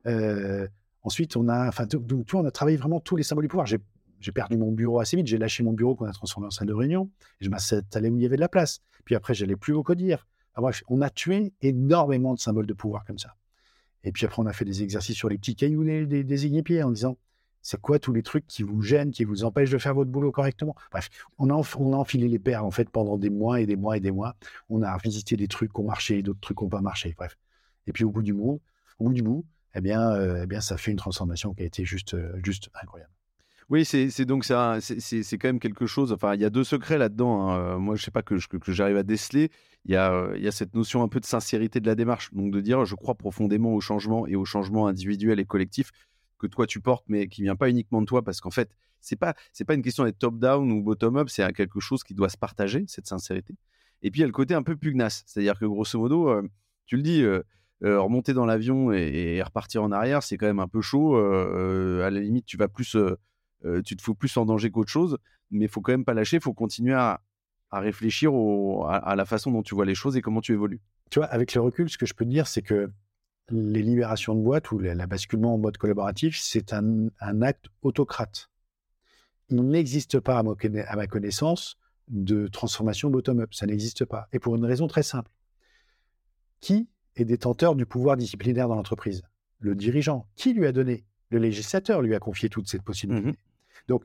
Euh, ensuite, on a, enfin, donc, tu vois, on a travaillé vraiment tous les symboles du pouvoir. J'ai perdu mon bureau assez vite. J'ai lâché mon bureau qu'on a transformé en salle de réunion. Et je m'installais où il y avait de la place. Puis après, j'allais plus au codir. on a tué énormément de symboles de pouvoir comme ça. Et puis après, on a fait des exercices sur les petits cailloux des, des, des en disant c'est quoi tous les trucs qui vous gênent, qui vous empêchent de faire votre boulot correctement? Bref, on a, enfilé les paires en fait pendant des mois et des mois et des mois. On a visité des trucs qui ont marché, d'autres trucs qui n'ont pas marché. Bref. Et puis au bout du bout, au bout du bout, eh bien, euh, eh bien, ça fait une transformation qui a été juste, euh, juste incroyable. Oui, c'est donc ça, c'est quand même quelque chose. Enfin, il y a deux secrets là-dedans. Hein. Euh, moi, je sais pas que, j'arrive à déceler. Il y, a, euh, il y a cette notion un peu de sincérité de la démarche. Donc, de dire, je crois profondément au changement et au changement individuel et collectif que toi tu portes, mais qui vient pas uniquement de toi, parce qu'en fait, c'est pas c'est pas une question d'être top down ou bottom up. C'est quelque chose qui doit se partager cette sincérité. Et puis il y a le côté un peu pugnace, c'est-à-dire que grosso modo, euh, tu le dis. remonter dans l'avion et, repartir en arrière, c'est quand même un peu chaud. à la limite, tu vas plus euh, tu te fous plus en danger qu'autre chose, mais faut quand même pas lâcher, faut continuer à, réfléchir à, la façon dont tu vois les choses et comment tu évolues. Tu vois, avec le recul, ce que je peux te dire, c'est que les libérations de boîte ou la, basculement en mode collaboratif, c'est un, acte autocrate. Il n'existe pas, à ma, connaissance, de transformation bottom-up. Ça n'existe pas. Et pour une raison très simple. Qui est détenteur du pouvoir disciplinaire dans l'entreprise? Le dirigeant. Qui lui a donné? Le législateur lui a confié toute cette possibilité. Mmh Donc,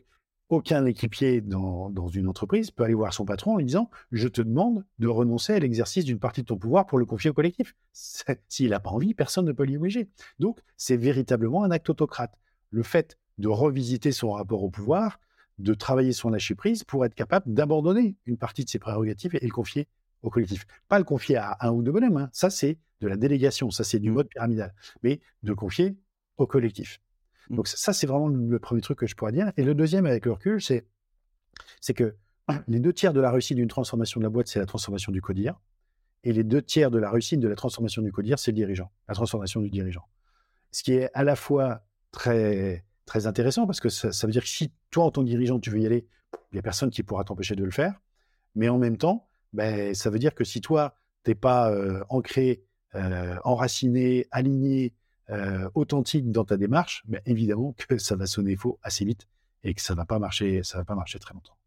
aucun équipier dans, dans, une entreprise peut aller voir son patron en lui disant Je te demande de renoncer à l'exercice d'une partie de ton pouvoir pour le confier au collectif. S'il n'a pas envie, personne ne peut l'y obliger. Donc, c'est véritablement un acte autocrate. Le fait de revisiter son rapport au pouvoir, de travailler son lâcher-prise pour être capable d'abandonner une partie de ses prérogatives et le confier au collectif. Pas le confier à un ou deux bonhommes, hein. ça c'est de la délégation, ça c'est du mmh. mode pyramidal, mais de le confier au collectif. Mmh. Donc ça, c'est vraiment le premier truc que je pourrais dire. Et le deuxième, avec le recul, c'est, c'est que les deux tiers de la réussite d'une transformation de la boîte, c'est la transformation du codir. Et les deux tiers de la réussite de la transformation du codir, c'est le dirigeant, la transformation du dirigeant. Ce qui est à la fois très, très intéressant parce que ça, veut dire que si toi, en tant que dirigeant, tu veux y aller, il n'y a personne qui pourra t'empêcher de le faire. Mais en même temps, ben, ça veut dire que si toi, tu n'es pas euh, ancré, euh, enraciné, aligné, euh, authentique dans ta démarche, ben, évidemment que ça va sonner faux assez vite et que ça va pas marcher, ça va pas marcher très longtemps.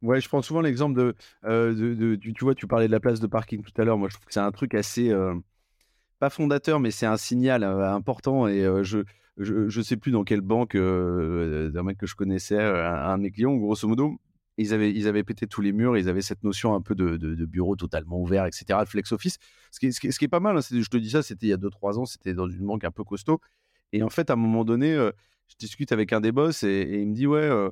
Ouais, je prends souvent l'exemple de, de, tu vois, tu parlais de la place de parking tout à l'heure. Moi, je trouve que c'est un truc assez, pas fondateur, mais c'est un signal important. Et je, je, sais plus dans quelle banque d'un mec que je connaissais, un, un de mes clients, grosso modo, ils avaient, ils avaient pété tous les murs, ils avaient cette notion un peu de, de, bureau totalement ouvert, etc., de flex office. Ce qui, ce qui, est, pas mal, hein, je te dis ça, c'était il y a 2-3 ans, c'était dans une banque un peu costaud. Et en fait, à un moment donné, euh, je discute avec un des boss et, il me dit, ouais, euh,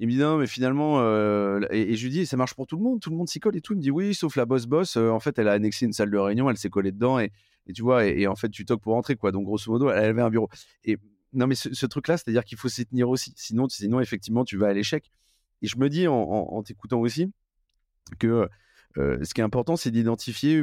il me dit, non, mais finalement, euh, et, je lui dis, ça marche pour tout le monde, tout le monde s'y colle et tout. Il me dit, oui, sauf la boss boss, en fait, elle a annexé une salle de réunion, elle s'est collée dedans et, et tu vois, et, en fait, tu toques pour rentrer, quoi. Donc, grosso modo, elle avait un bureau. Et non, mais ce, ce truc-là, c'est-à-dire qu'il faut s'y tenir aussi. Sinon, sinon, effectivement, tu vas à l'échec. Et je me dis en, t'écoutant aussi que euh, ce qui est important, c'est d'identifier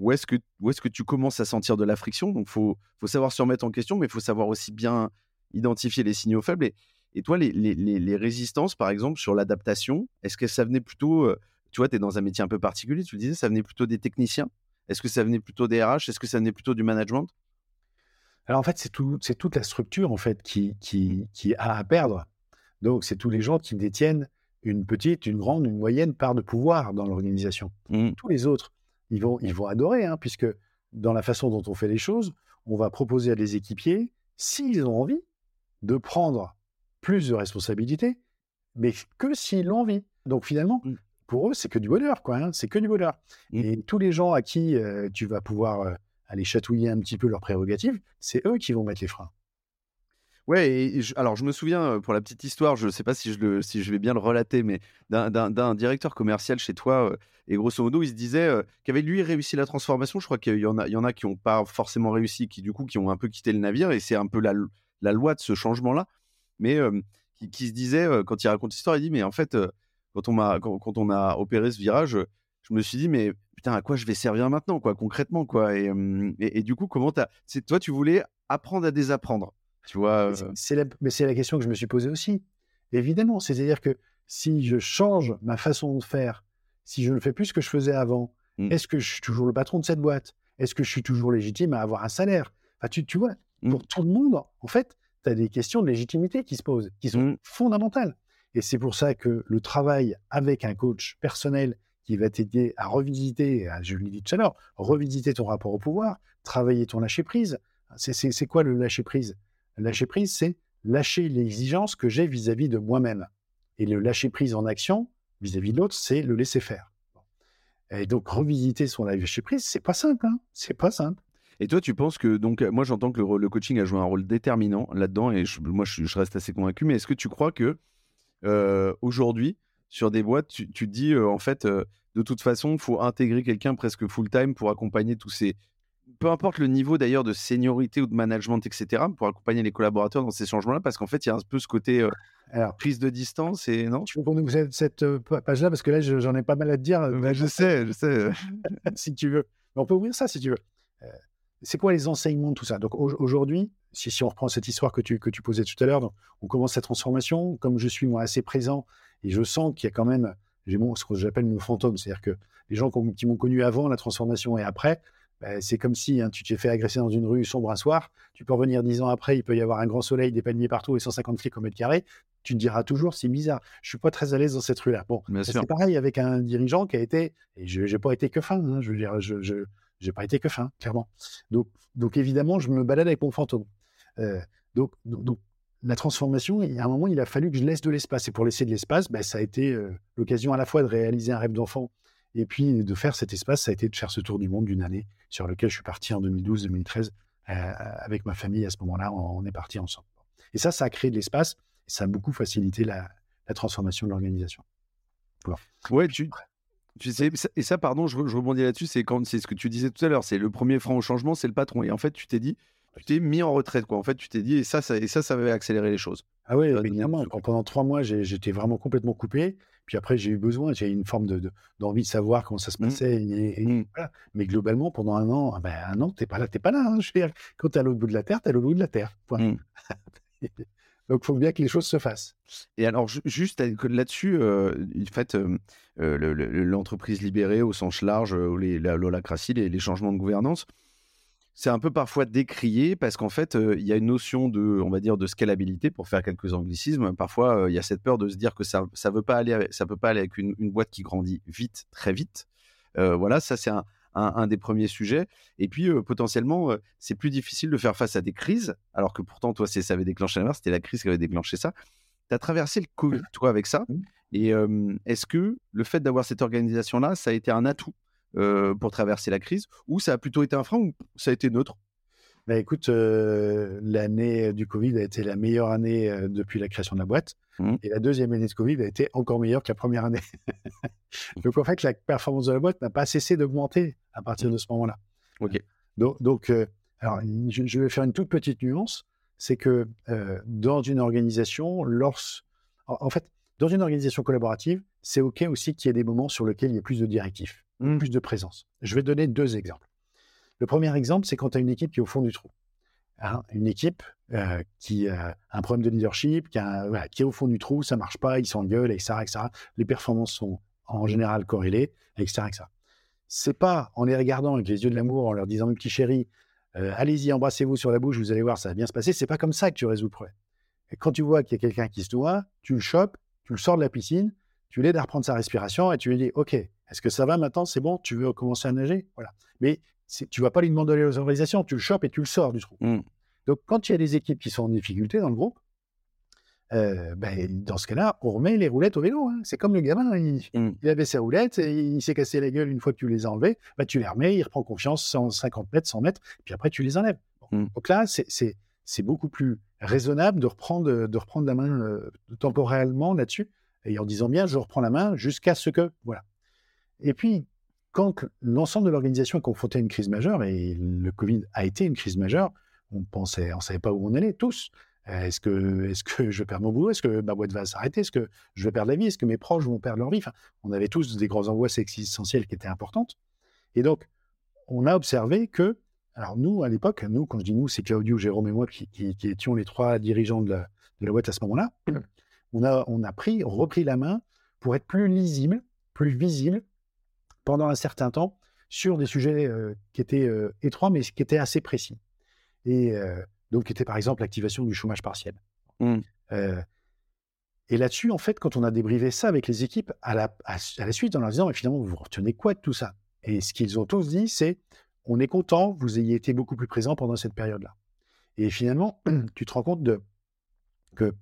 où est-ce que, où est que tu commences à sentir de la friction. Donc, il faut, faut savoir se remettre en question, mais il faut savoir aussi bien identifier les signaux faibles. Et, toi, les, les, résistances, par exemple, sur l'adaptation, est-ce que ça venait plutôt, euh, tu vois, tu es dans un métier un peu particulier, tu le disais, ça venait plutôt des techniciens? Est-ce que ça venait plutôt des RH? Est-ce que ça venait plutôt du management? Alors, en fait, c'est tout, toute la structure, en fait, qui, qui a à perdre. Donc, c'est tous les gens qui détiennent une petite, une grande, une moyenne part de pouvoir dans l'organisation. Mmh. Tous les autres, ils vont, ils vont adorer, hein, puisque dans la façon dont on fait les choses, on va proposer à des équipiers, s'ils ont envie, de prendre plus de responsabilités, mais que s'ils ont envie. Donc finalement, mmh. pour eux, c'est que du bonheur, quoi. Hein, c'est que du bonheur. Mmh. Et tous les gens à qui euh, tu vas pouvoir euh, aller chatouiller un petit peu leurs prérogatives, c'est eux qui vont mettre les freins. Ouais, alors je me souviens, pour la petite histoire, je ne sais pas si je, vais bien le relater, mais d'un directeur commercial chez toi, et grosso modo, il se disait qu'avait lui réussi la transformation. Je crois qu'il y en a, y en a qui n'ont pas forcément réussi, qui du coup, qui ont un peu quitté le navire, et c'est un peu la, loi de ce changement-là. Mais qui, se disait, quand il raconte l'histoire, il dit, mais en fait, quand, on a, quand, on a opéré ce virage, je me suis dit, mais putain, à quoi je vais servir maintenant, quoi, concrètement, quoi. Et, et, du coup, comment t'as, toi, tu voulais apprendre à désapprendre. Tu vois, c'est la, mais c'est la question que je me suis posée aussi. Évidemment, c'est-à-dire que si je change ma façon de faire, si je ne fais plus ce que je faisais avant, mmh. est-ce que je suis toujours le patron de cette boîte? Est-ce que je suis toujours légitime à avoir un salaire? Enfin, tu, tu vois, mmh. pour tout le monde, en fait, tu as des questions de légitimité qui se posent, qui sont mmh. fondamentales. Et c'est pour ça que le travail avec un coach personnel qui va t'aider à revisiter, je l'ai dit tout à l'heure, revisiter ton rapport au pouvoir, travailler ton lâcher-prise. C'est quoi le lâcher-prise? Lâcher prise, c'est lâcher l'exigence que j'ai vis-à-vis de moi-même. Et le lâcher prise en action vis-à-vis de l'autre, c'est le laisser faire. Et donc revisiter son lâcher prise, c'est pas simple. Hein c'est pas simple. Et toi, tu penses que donc moi j'entends que le, coaching a joué un rôle déterminant là-dedans et moi je, reste assez convaincu. Mais est-ce que tu crois que euh, aujourd'hui sur des boîtes, tu, tu dis euh, en fait euh, de toute façon, faut intégrer quelqu'un presque full time pour accompagner tous ces peu importe le niveau d'ailleurs de seniorité ou de management, etc., pour accompagner les collaborateurs dans ces changements-là, parce qu'en fait, il y a un peu ce côté euh, Alors, prise de distance et non? Tu veux qu'on ouvre cette, euh, page-là? Parce que là, j'en ai pas mal à te dire. Bah, je sais, je sais. si tu veux. on peut ouvrir ça si tu veux. Euh, c'est quoi les enseignements de tout ça? Donc aujourd'hui, si, si, on reprend cette histoire que tu, que tu posais tout à l'heure, on commence cette transformation. Comme je suis moi assez présent et je sens qu'il y a quand même j'ai ce que j'appelle mon fantôme, c'est-à-dire que les gens qui m'ont connu avant la transformation et après, bah, c'est comme si hein, tu t'es fait agresser dans une rue sombre un soir, tu peux revenir dix ans après, il peut y avoir un grand soleil, des palmiers partout et 150 flics au mêtre carré, tu te diras toujours, c'est bizarre, je suis pas très à l'aise dans cette rue-là. Bon, bah, c'est pareil avec un dirigeant qui a été, et je n'ai pas été que fin, hein, je veux dire, je, je pas été que fin, clairement. Donc, donc évidemment, je me balade avec mon fantôme. Euh, Donc, donc, la transformation, il y a un moment, il a fallu que je laisse de l'espace. Et pour laisser de l'espace, ben, ça a été l'occasion à la fois de réaliser un rêve d'enfant et puis de faire cet espace, ça a été de faire ce tour du monde d'une année sur lequel je suis parti en 2012-2013 avec ma famille. À ce moment-là, on, est parti ensemble. Et ça, ça a créé de l'espace et ça a beaucoup facilité la, transformation de l'organisation. Ouais, tu, tu sais, et ça, pardon, je, rebondis là-dessus, c'est quand c'est ce que tu disais tout à l'heure, c'est le premier frein au changement, c'est le patron. Et en fait, tu t'es dit, tu t'es mis en retraite, quoi. En fait, tu t'es dit, et ça, ça, et ça, ça va accélérer les choses. Ah oui, évidemment. Pendant trois mois, j'étais vraiment complètement coupé. Puis après, j'ai eu besoin, j'ai eu une forme de, d'envie de, savoir comment ça se mmh. passait. Mmh. Mais globalement, pendant un an, ah ben, un an, t'es pas là, t'es pas là. Hein, je quand t'es à l'autre bout de la terre, t'es à l'autre bout de la terre. Mmh. Donc, il faut bien que les choses se fassent. Et alors, juste là-dessus, euh, en fait, euh, euh, l'entreprise libérée au sens large, la l'holacratie, les, changements de gouvernance, c'est un peu parfois décrié parce qu'en fait, il y a une notion de, on va dire, de scalabilité pour faire quelques anglicismes. Parfois, il y a cette peur de se dire que ça, ça veut pas aller, ça peut pas aller avec une, une boîte qui grandit vite, très vite. voilà, ça c'est un, un, des premiers sujets. Et puis, potentiellement, c'est plus difficile de faire face à des crises, alors que pourtant, toi, ça avait déclenché l'inverse, c'était la crise qui avait déclenché ça. Tu as traversé le Covid, toi, avec ça. Et est-ce que le fait d'avoir cette organisation-là, ça a été un atout euh, pour traverser la crise, ou ça a plutôt été un frein, ou ça a été neutre? Bah, écoute, euh, l'année du Covid a été la meilleure année euh, depuis la création de la boîte. Mmh. Et la deuxième année de Covid a été encore meilleure que la première année. donc, en fait, la performance de la boîte n'a pas cessé d'augmenter à partir mmh. de ce moment-là. OK. Donc, euh, alors, je, vais faire une toute petite nuance. C'est que dans une organisation, lorsque. En, fait, dans une organisation collaborative, c'est OK aussi qu'il y ait des moments sur lesquels il y ait plus de directifs, mmh. plus de présence. Je vais donner deux exemples. Le premier exemple, c'est quand tu as une équipe qui est au fond du trou. Hein, une équipe euh, qui a un problème de leadership, qui, est au fond du trou, ça marche pas, ils s'engueulent, etc., etc. Les performances sont en général corrélées, etc., etc. C'est pas en les regardant avec les yeux de l'amour, en leur disant, mon petit chéri, euh, allez-y, embrassez-vous sur la bouche, vous allez voir, ça va bien se passer. C'est pas comme ça que tu résous le problème. Et quand tu vois qu'il y a quelqu'un qui se noie, tu le chopes, tu le sors de la piscine, tu l'aides à reprendre sa respiration et tu lui dis, OK, est-ce que ça va maintenant? C'est bon Tu veux commencer à nager? Voilà. Mais tu vas pas lui demander l'autorisation, tu le chopes et tu le sors du trou. Mmh. Donc, quand il y a des équipes qui sont en difficulté dans le groupe, euh, ben, dans ce cas-là, on remet les roulettes au vélo. Hein. C'est comme le gamin, il, mmh. il, avait ses roulettes, il s'est cassé la gueule une fois que tu les as enlevées, ben, tu les remets, il reprend confiance 150 mètres, 100 mètres, puis après tu les enlèves. Mmh. Donc là, c'est beaucoup plus raisonnable de reprendre, de reprendre la main euh, temporellement là-dessus, et en disant bien, je reprends la main jusqu'à ce que... Voilà. Et puis, quand l'ensemble de l'organisation est confronté à une crise majeure, et le Covid a été une crise majeure, on pensait, on savait pas où on allait, tous. Est-ce que, est que je perdre mon boulot? Est-ce que ma boîte va s'arrêter? Est-ce que je vais perdre la vie? Est-ce que mes proches vont perdre leur vie? On avait tous des grandes angoisses existentielles qui étaient importantes. Et donc, on a observé que, alors nous, à l'époque, nous, quand je dis nous, c'est Claudio, Jérôme et moi qui, étions les trois dirigeants de la, boîte à ce moment-là, on a, on a pris, repris la main pour être plus lisible, plus visible pendant un certain temps sur des sujets euh, qui étaient euh, étroits, mais qui étaient assez précis. Et euh, donc, qui était par exemple l'activation du chômage partiel. Mmh. et là-dessus, en fait, quand on a débrivé ça avec les équipes, à la, à, la suite, en leur disant, mais finalement, vous retenez quoi de tout ça? Et ce qu'ils ont tous dit, c'est, on est content, vous ayez été beaucoup plus présent pendant cette période-là. Et finalement, tu te rends compte de, que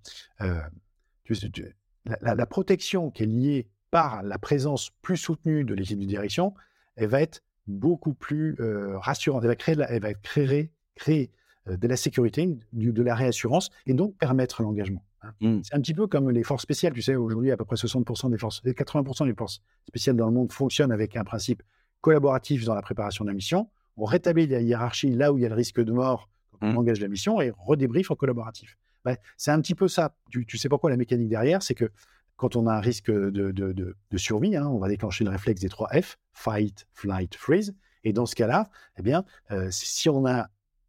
la, la, protection qui est liée par la présence plus soutenue de l'équipe de direction, elle va être beaucoup plus euh, rassurante. Elle va créer, elle va créer, créer euh, de la sécurité, de la réassurance et donc permettre l'engagement. Hein. Mmh. C'est un petit peu comme les forces spéciales. Tu sais, aujourd'hui, à peu près 60% des forces, 80% des forces spéciales dans le monde fonctionnent avec un principe collaboratif dans la préparation de la mission. On rétablit la hiérarchie là où il y a le risque de mort quand on mmh. engage la mission et redébrief en collaboratif. Ben, c'est un petit peu ça. Tu, tu sais pourquoi la mécanique derrière, c'est que quand on a un risque de, survie, hein, on va déclencher le réflexe des trois F, fight, flight, freeze. Et dans ce cas-là, eh bien, euh, si on a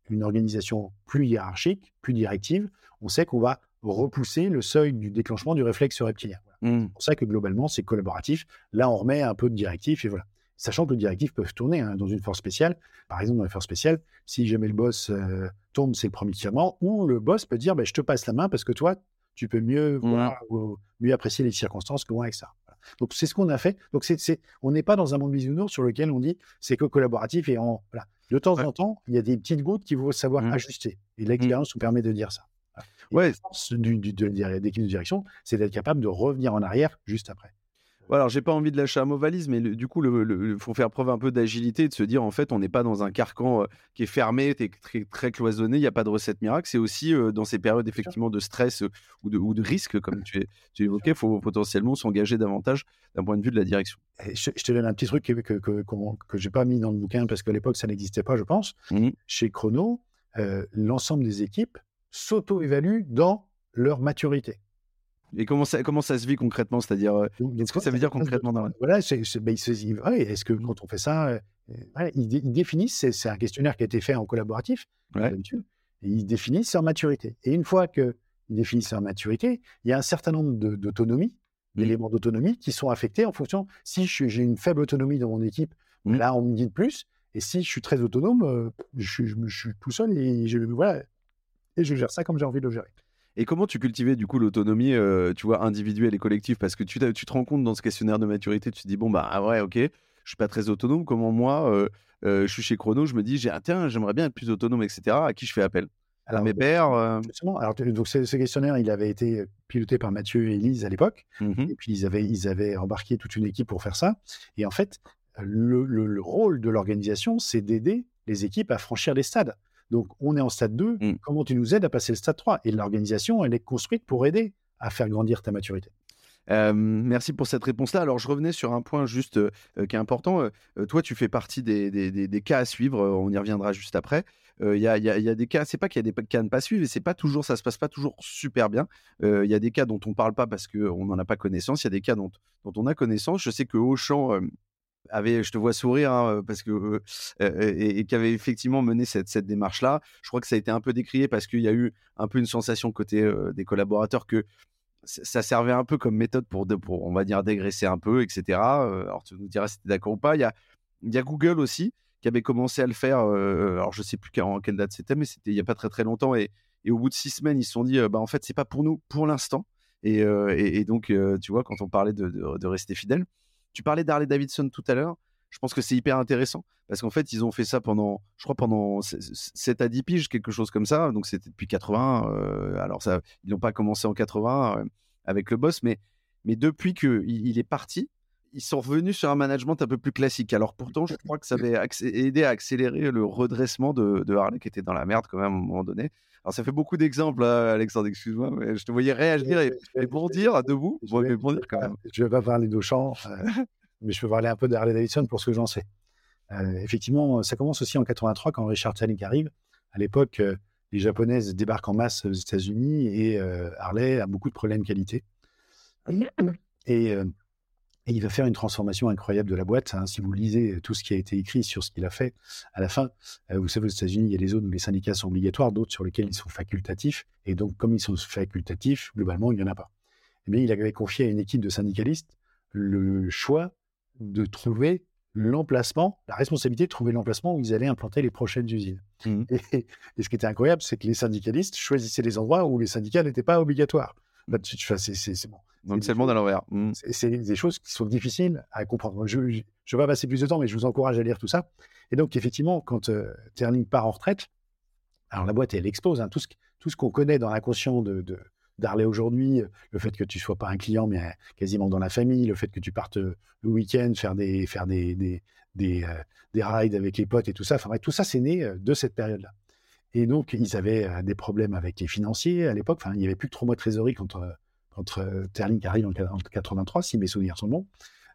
une organisation plus hiérarchique, plus directive, on sait qu'on va repousser le seuil du déclenchement du réflexe reptilien. Mmh. C'est pour ça que globalement, c'est collaboratif. Là, on remet un peu de directif et voilà. Sachant que le directif peut tourner hein, dans une force spéciale. Par exemple, dans une force spéciale, si jamais le boss euh, tombe, c'est le premier tirement, ou le boss peut dire bah, Je te passe la main parce que toi, tu peux mieux voir ou mieux apprécier les circonstances que moi avec ça. Donc c'est ce qu'on a fait. Donc c'est, on n'est pas dans un monde bisounours sur lequel on dit c'est que collaboratif et en voilà. De temps en temps, il y a des petites gouttes qu'il faut savoir mmh. ajuster. Et mmh. l'expérience nous permet de dire ça. ouais. La force de l'équipe de direction, c'est d'être capable de revenir en arrière juste après alors, j'ai pas envie de lâcher un mot valise, mais du coup, il faut faire preuve un peu d'agilité, de se dire, en fait, on n'est pas dans un carcan qui est fermé, très, très cloisonné, il n'y a pas de recette miracle. C'est aussi dans ces périodes, effectivement, de stress ou, de, ou de risque, comme tu, tu évoquais, il faut potentiellement s'engager davantage d'un point de vue de la direction. Je, te donne un petit truc que, que, que, pas mis dans le bouquin parce qu'à l'époque, ça n'existait pas, je pense. Mmh Chez Chrono, l'ensemble des équipes s'auto-évaluent dans leur maturité. Et comment ça, comment ça se vit concrètement? C'est-à-dire, euh, qu'est-ce que ça veut dire concrètement dans Voilà, c'est, ben, est-ce que quand on fait ça, euh, ils, définissent, c'est, un questionnaire qui a été fait en collaboratif, d'habitude, et ils définissent leur maturité. Et une fois qu'ils définissent leur maturité, il y a un certain nombre d'autonomies, mmh. d'éléments d'autonomie qui sont affectés en fonction, si j'ai une faible autonomie dans mon équipe, mmh. là, on me dit de plus, et si je suis très autonome, euh, je, je, suis tout seul et je, voilà, et je gère ça comme j'ai envie de le gérer. Et comment tu cultivais du coup l'autonomie, euh, tu vois, individuelle et collective? Parce que tu, tu, te rends compte dans ce questionnaire de maturité, tu te dis bon bah ah ouais, ok, je suis pas très autonome. Comment moi, euh, euh, je suis chez Chrono, je me dis j'ai tiens, j'aimerais bien être plus autonome, etc. À qui je fais appel? Alors, à mes pairs Alors, donc, ce, questionnaire, il avait été piloté par Mathieu et Elise à l'époque. Mmh et puis, ils avaient, ils avaient embarqué toute une équipe pour faire ça. Et en fait, le, le rôle de l'organisation, c'est d'aider les équipes à franchir les stades. Donc, on est en stade 2. Mmh. Comment tu nous aides à passer le stade 3 Et l'organisation, elle est construite pour aider à faire grandir ta maturité. merci pour cette réponse-là. Alors, je revenais sur un point juste euh, qui est important. Euh, toi, tu fais partie des, cas à suivre. Euh, on y reviendra juste après. Il y, a, des cas, c'est pas qu'il y a des cas à ne pas suivre, et c'est pas toujours, ça se passe pas toujours super bien. Il y a des cas dont on parle pas parce qu'on n'en a pas connaissance. Il y a des cas dont, dont on a connaissance. Je sais que Auchan avait, je te vois sourire, hein, parce que et, qui avait effectivement mené cette, cette démarche-là. Je crois que ça a été un peu décrié parce qu'il y a eu un peu une sensation côté des collaborateurs que ça servait un peu comme méthode pour, pour on va dire, dégraisser un peu, etc. alors tu nous diras si tu es d'accord ou pas. Il y a, il y a Google aussi qui avait commencé à le faire. alors je sais plus en quelle date c'était, mais c'était il y a pas très très longtemps. Et, et au bout de six semaines, ils se sont dit, bah en fait, c'est pas pour nous pour l'instant. Et, et, donc, tu vois, quand on parlait de, de rester fidèle, tu parlais d'Harley Davidson tout à l'heure. Je pense que c'est hyper intéressant parce qu'en fait, ils ont fait ça pendant, je crois, pendant 7 à 10 piges, quelque chose comme ça. Donc, c'était depuis 80. Euh, alors, ça, ils n'ont pas commencé en 80 euh, avec le boss, mais, depuis qu'il il est parti, ils sont revenus sur un management un peu plus classique. Alors, pourtant, je crois que ça avait aidé à accélérer le redressement de, Harley qui était dans la merde quand même à un moment donné. Alors, ça fait beaucoup d'exemples, hein, Alexandre, excuse-moi, mais je te voyais réagir et, bondir debout. Je vais, bondir quand même. Je vais pas parler d'Auchan, euh, mais je peux parler un peu d'Harley Davidson pour ce que j'en sais. Euh, effectivement, ça commence aussi en 83 quand Richard Tannick arrive. À l'époque, euh, les Japonaises débarquent en masse aux États-Unis et Harley a beaucoup de problèmes de qualité. Et et il va faire une transformation incroyable de la boîte. Hein. Si vous lisez tout ce qui a été écrit sur ce qu'il a fait, à la fin, euh, vous savez, aux États-Unis, il y a des zones où les syndicats sont obligatoires, d'autres sur lesquels ils sont facultatifs. Et donc, comme ils sont facultatifs, globalement, il n'y en a pas. Eh bien, il avait confié à une équipe de syndicalistes le choix de trouver l'emplacement, la responsabilité de trouver l'emplacement où ils allaient implanter les prochaines usines. Mmh. Et, et, ce qui était incroyable, c'est que les syndicalistes choisissaient les endroits où les syndicats n'étaient pas obligatoires. Bah, c'est bon. Donc c'est le monde à l'envers. Mmh. C'est des choses qui sont difficiles à comprendre. Je ne vais pas passer plus de temps, mais je vous encourage à lire tout ça. Et donc effectivement, quand euh, Terling part en retraite, alors la boîte elle explose. Hein, tout ce, tout ce qu'on connaît dans l'inconscient de, d'Arley aujourd'hui, le fait que tu sois pas un client, mais euh, quasiment dans la famille, le fait que tu partes euh, le week-end faire des faire des des, des, des rides avec les potes et tout ça. Enfin tout ça c'est né de cette période-là. Et donc ils avaient des problèmes avec les financiers à l'époque. Enfin il y avait plus de trois mois de trésorerie quand entre euh, Terling qui arrive en, 83, si mes souvenirs sont bons.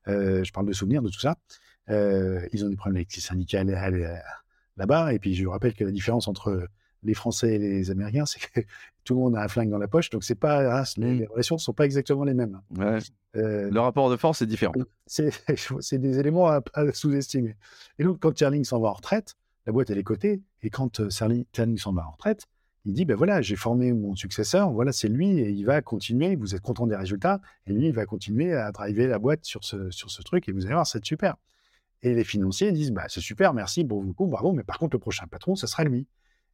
Euh, je parle de souvenirs de tout ça. Euh, ils ont des problèmes avec les syndicats là-bas. Et puis, je vous rappelle que la différence entre les Français et les Américains, c'est que tout le monde a un flingue dans la poche. Donc, c'est pas, hein, les, mmh. relations ne sont pas exactement les mêmes. le rapport de force est différent. C'est des éléments à, sous-estimer. Et donc, quand Terling s'en va en retraite, la boîte, elle est cotée. Et quand Terling s'en va en retraite, il dit, ben voilà, j'ai formé mon successeur, voilà, c'est lui, et il va continuer, vous êtes content des résultats, et lui, il va continuer à driver la boîte sur ce, sur ce truc, et vous allez voir, c'est super. Et les financiers disent, bah, c'est super, merci, bon beaucoup, bravo, mais par contre, le prochain patron, ce sera lui.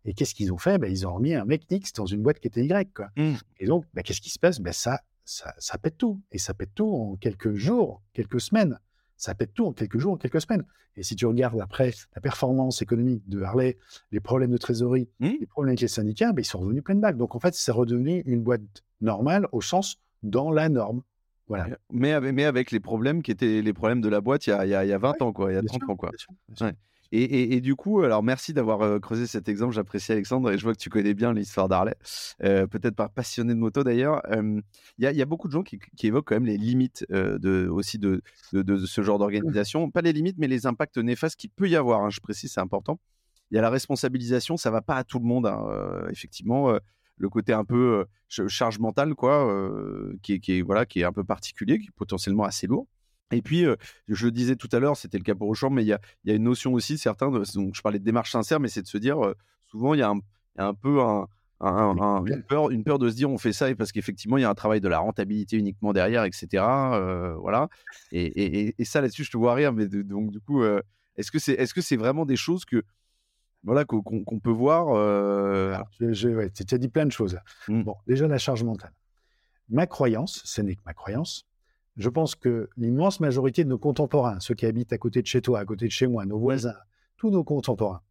Et qu'est-ce qu'ils ont fait? Ben, Ils ont remis un mec X dans une boîte qui était Y. Quoi. Mmh. Et donc, ben, qu'est-ce qui se passe? Ben, ça, ça, ça pète tout. Et ça pète tout en quelques jours, quelques semaines. Ça pète tout en quelques jours, en quelques semaines. Et si tu regardes après la performance économique de Harley, les problèmes de trésorerie, mmh. les problèmes avec les syndicats, ben, ils sont revenus plein de bacs. Donc en fait, c'est redevenu une boîte normale au sens dans la norme. Voilà. Mais, mais avec les problèmes qui étaient les problèmes de la boîte il y a, il y a, 20 ans, quoi, il y a 30 ans. Quoi. Et, du coup, alors merci d'avoir euh, creusé cet exemple. J'apprécie Alexandre et je vois que tu connais bien l'histoire d'Harley. Euh, peut-être pas passionné de moto d'ailleurs. Il y, a beaucoup de gens qui, évoquent quand même les limites euh, de, aussi de, de, ce genre d'organisation. Pas les limites, mais les impacts néfastes qu'il peut y avoir. Hein, je précise, c'est important. Il y a la responsabilisation, ça va pas à tout le monde. Hein, effectivement, le côté un peu charge mentale, quoi, qui, qui, est, voilà, qui est un peu particulier, qui est potentiellement assez lourd. Et puis, je le disais tout à l'heure, c'était le cas pour Auchan, mais il y a, une notion aussi, certains, donc je parlais de démarche sincère, mais c'est de se dire, souvent, il y, a un, peu une, peur, une peur de se dire, on fait ça parce qu'effectivement, il y a un travail de la rentabilité uniquement derrière, etc. voilà. Et, ça, là-dessus, je te vois rire, mais donc, du coup, est-ce que c'est est -ce c'est vraiment des choses que. Voilà, qu'on peut voir. tu as dit plein de choses. Mmh. Bon, déjà, la charge mentale. Ma croyance, ce n'est que ma croyance, je pense que l'immense majorité de nos contemporains, ceux qui habitent à côté de chez toi, à côté de chez moi, nos voisins, tous nos contemporains,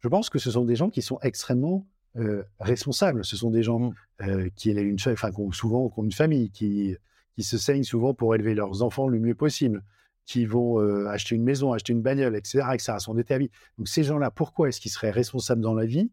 je pense que ce sont des gens qui sont extrêmement euh, responsables. Ce sont des gens mmh. euh, qui, une, enfin, souvent ont une famille, qui, qui se saignent souvent pour élever leurs enfants le mieux possible, qui vont euh, acheter une maison, acheter une bagnole, etc., etc., sont vie. Donc ces gens-là, pourquoi est-ce qu'ils seraient responsables dans la vie,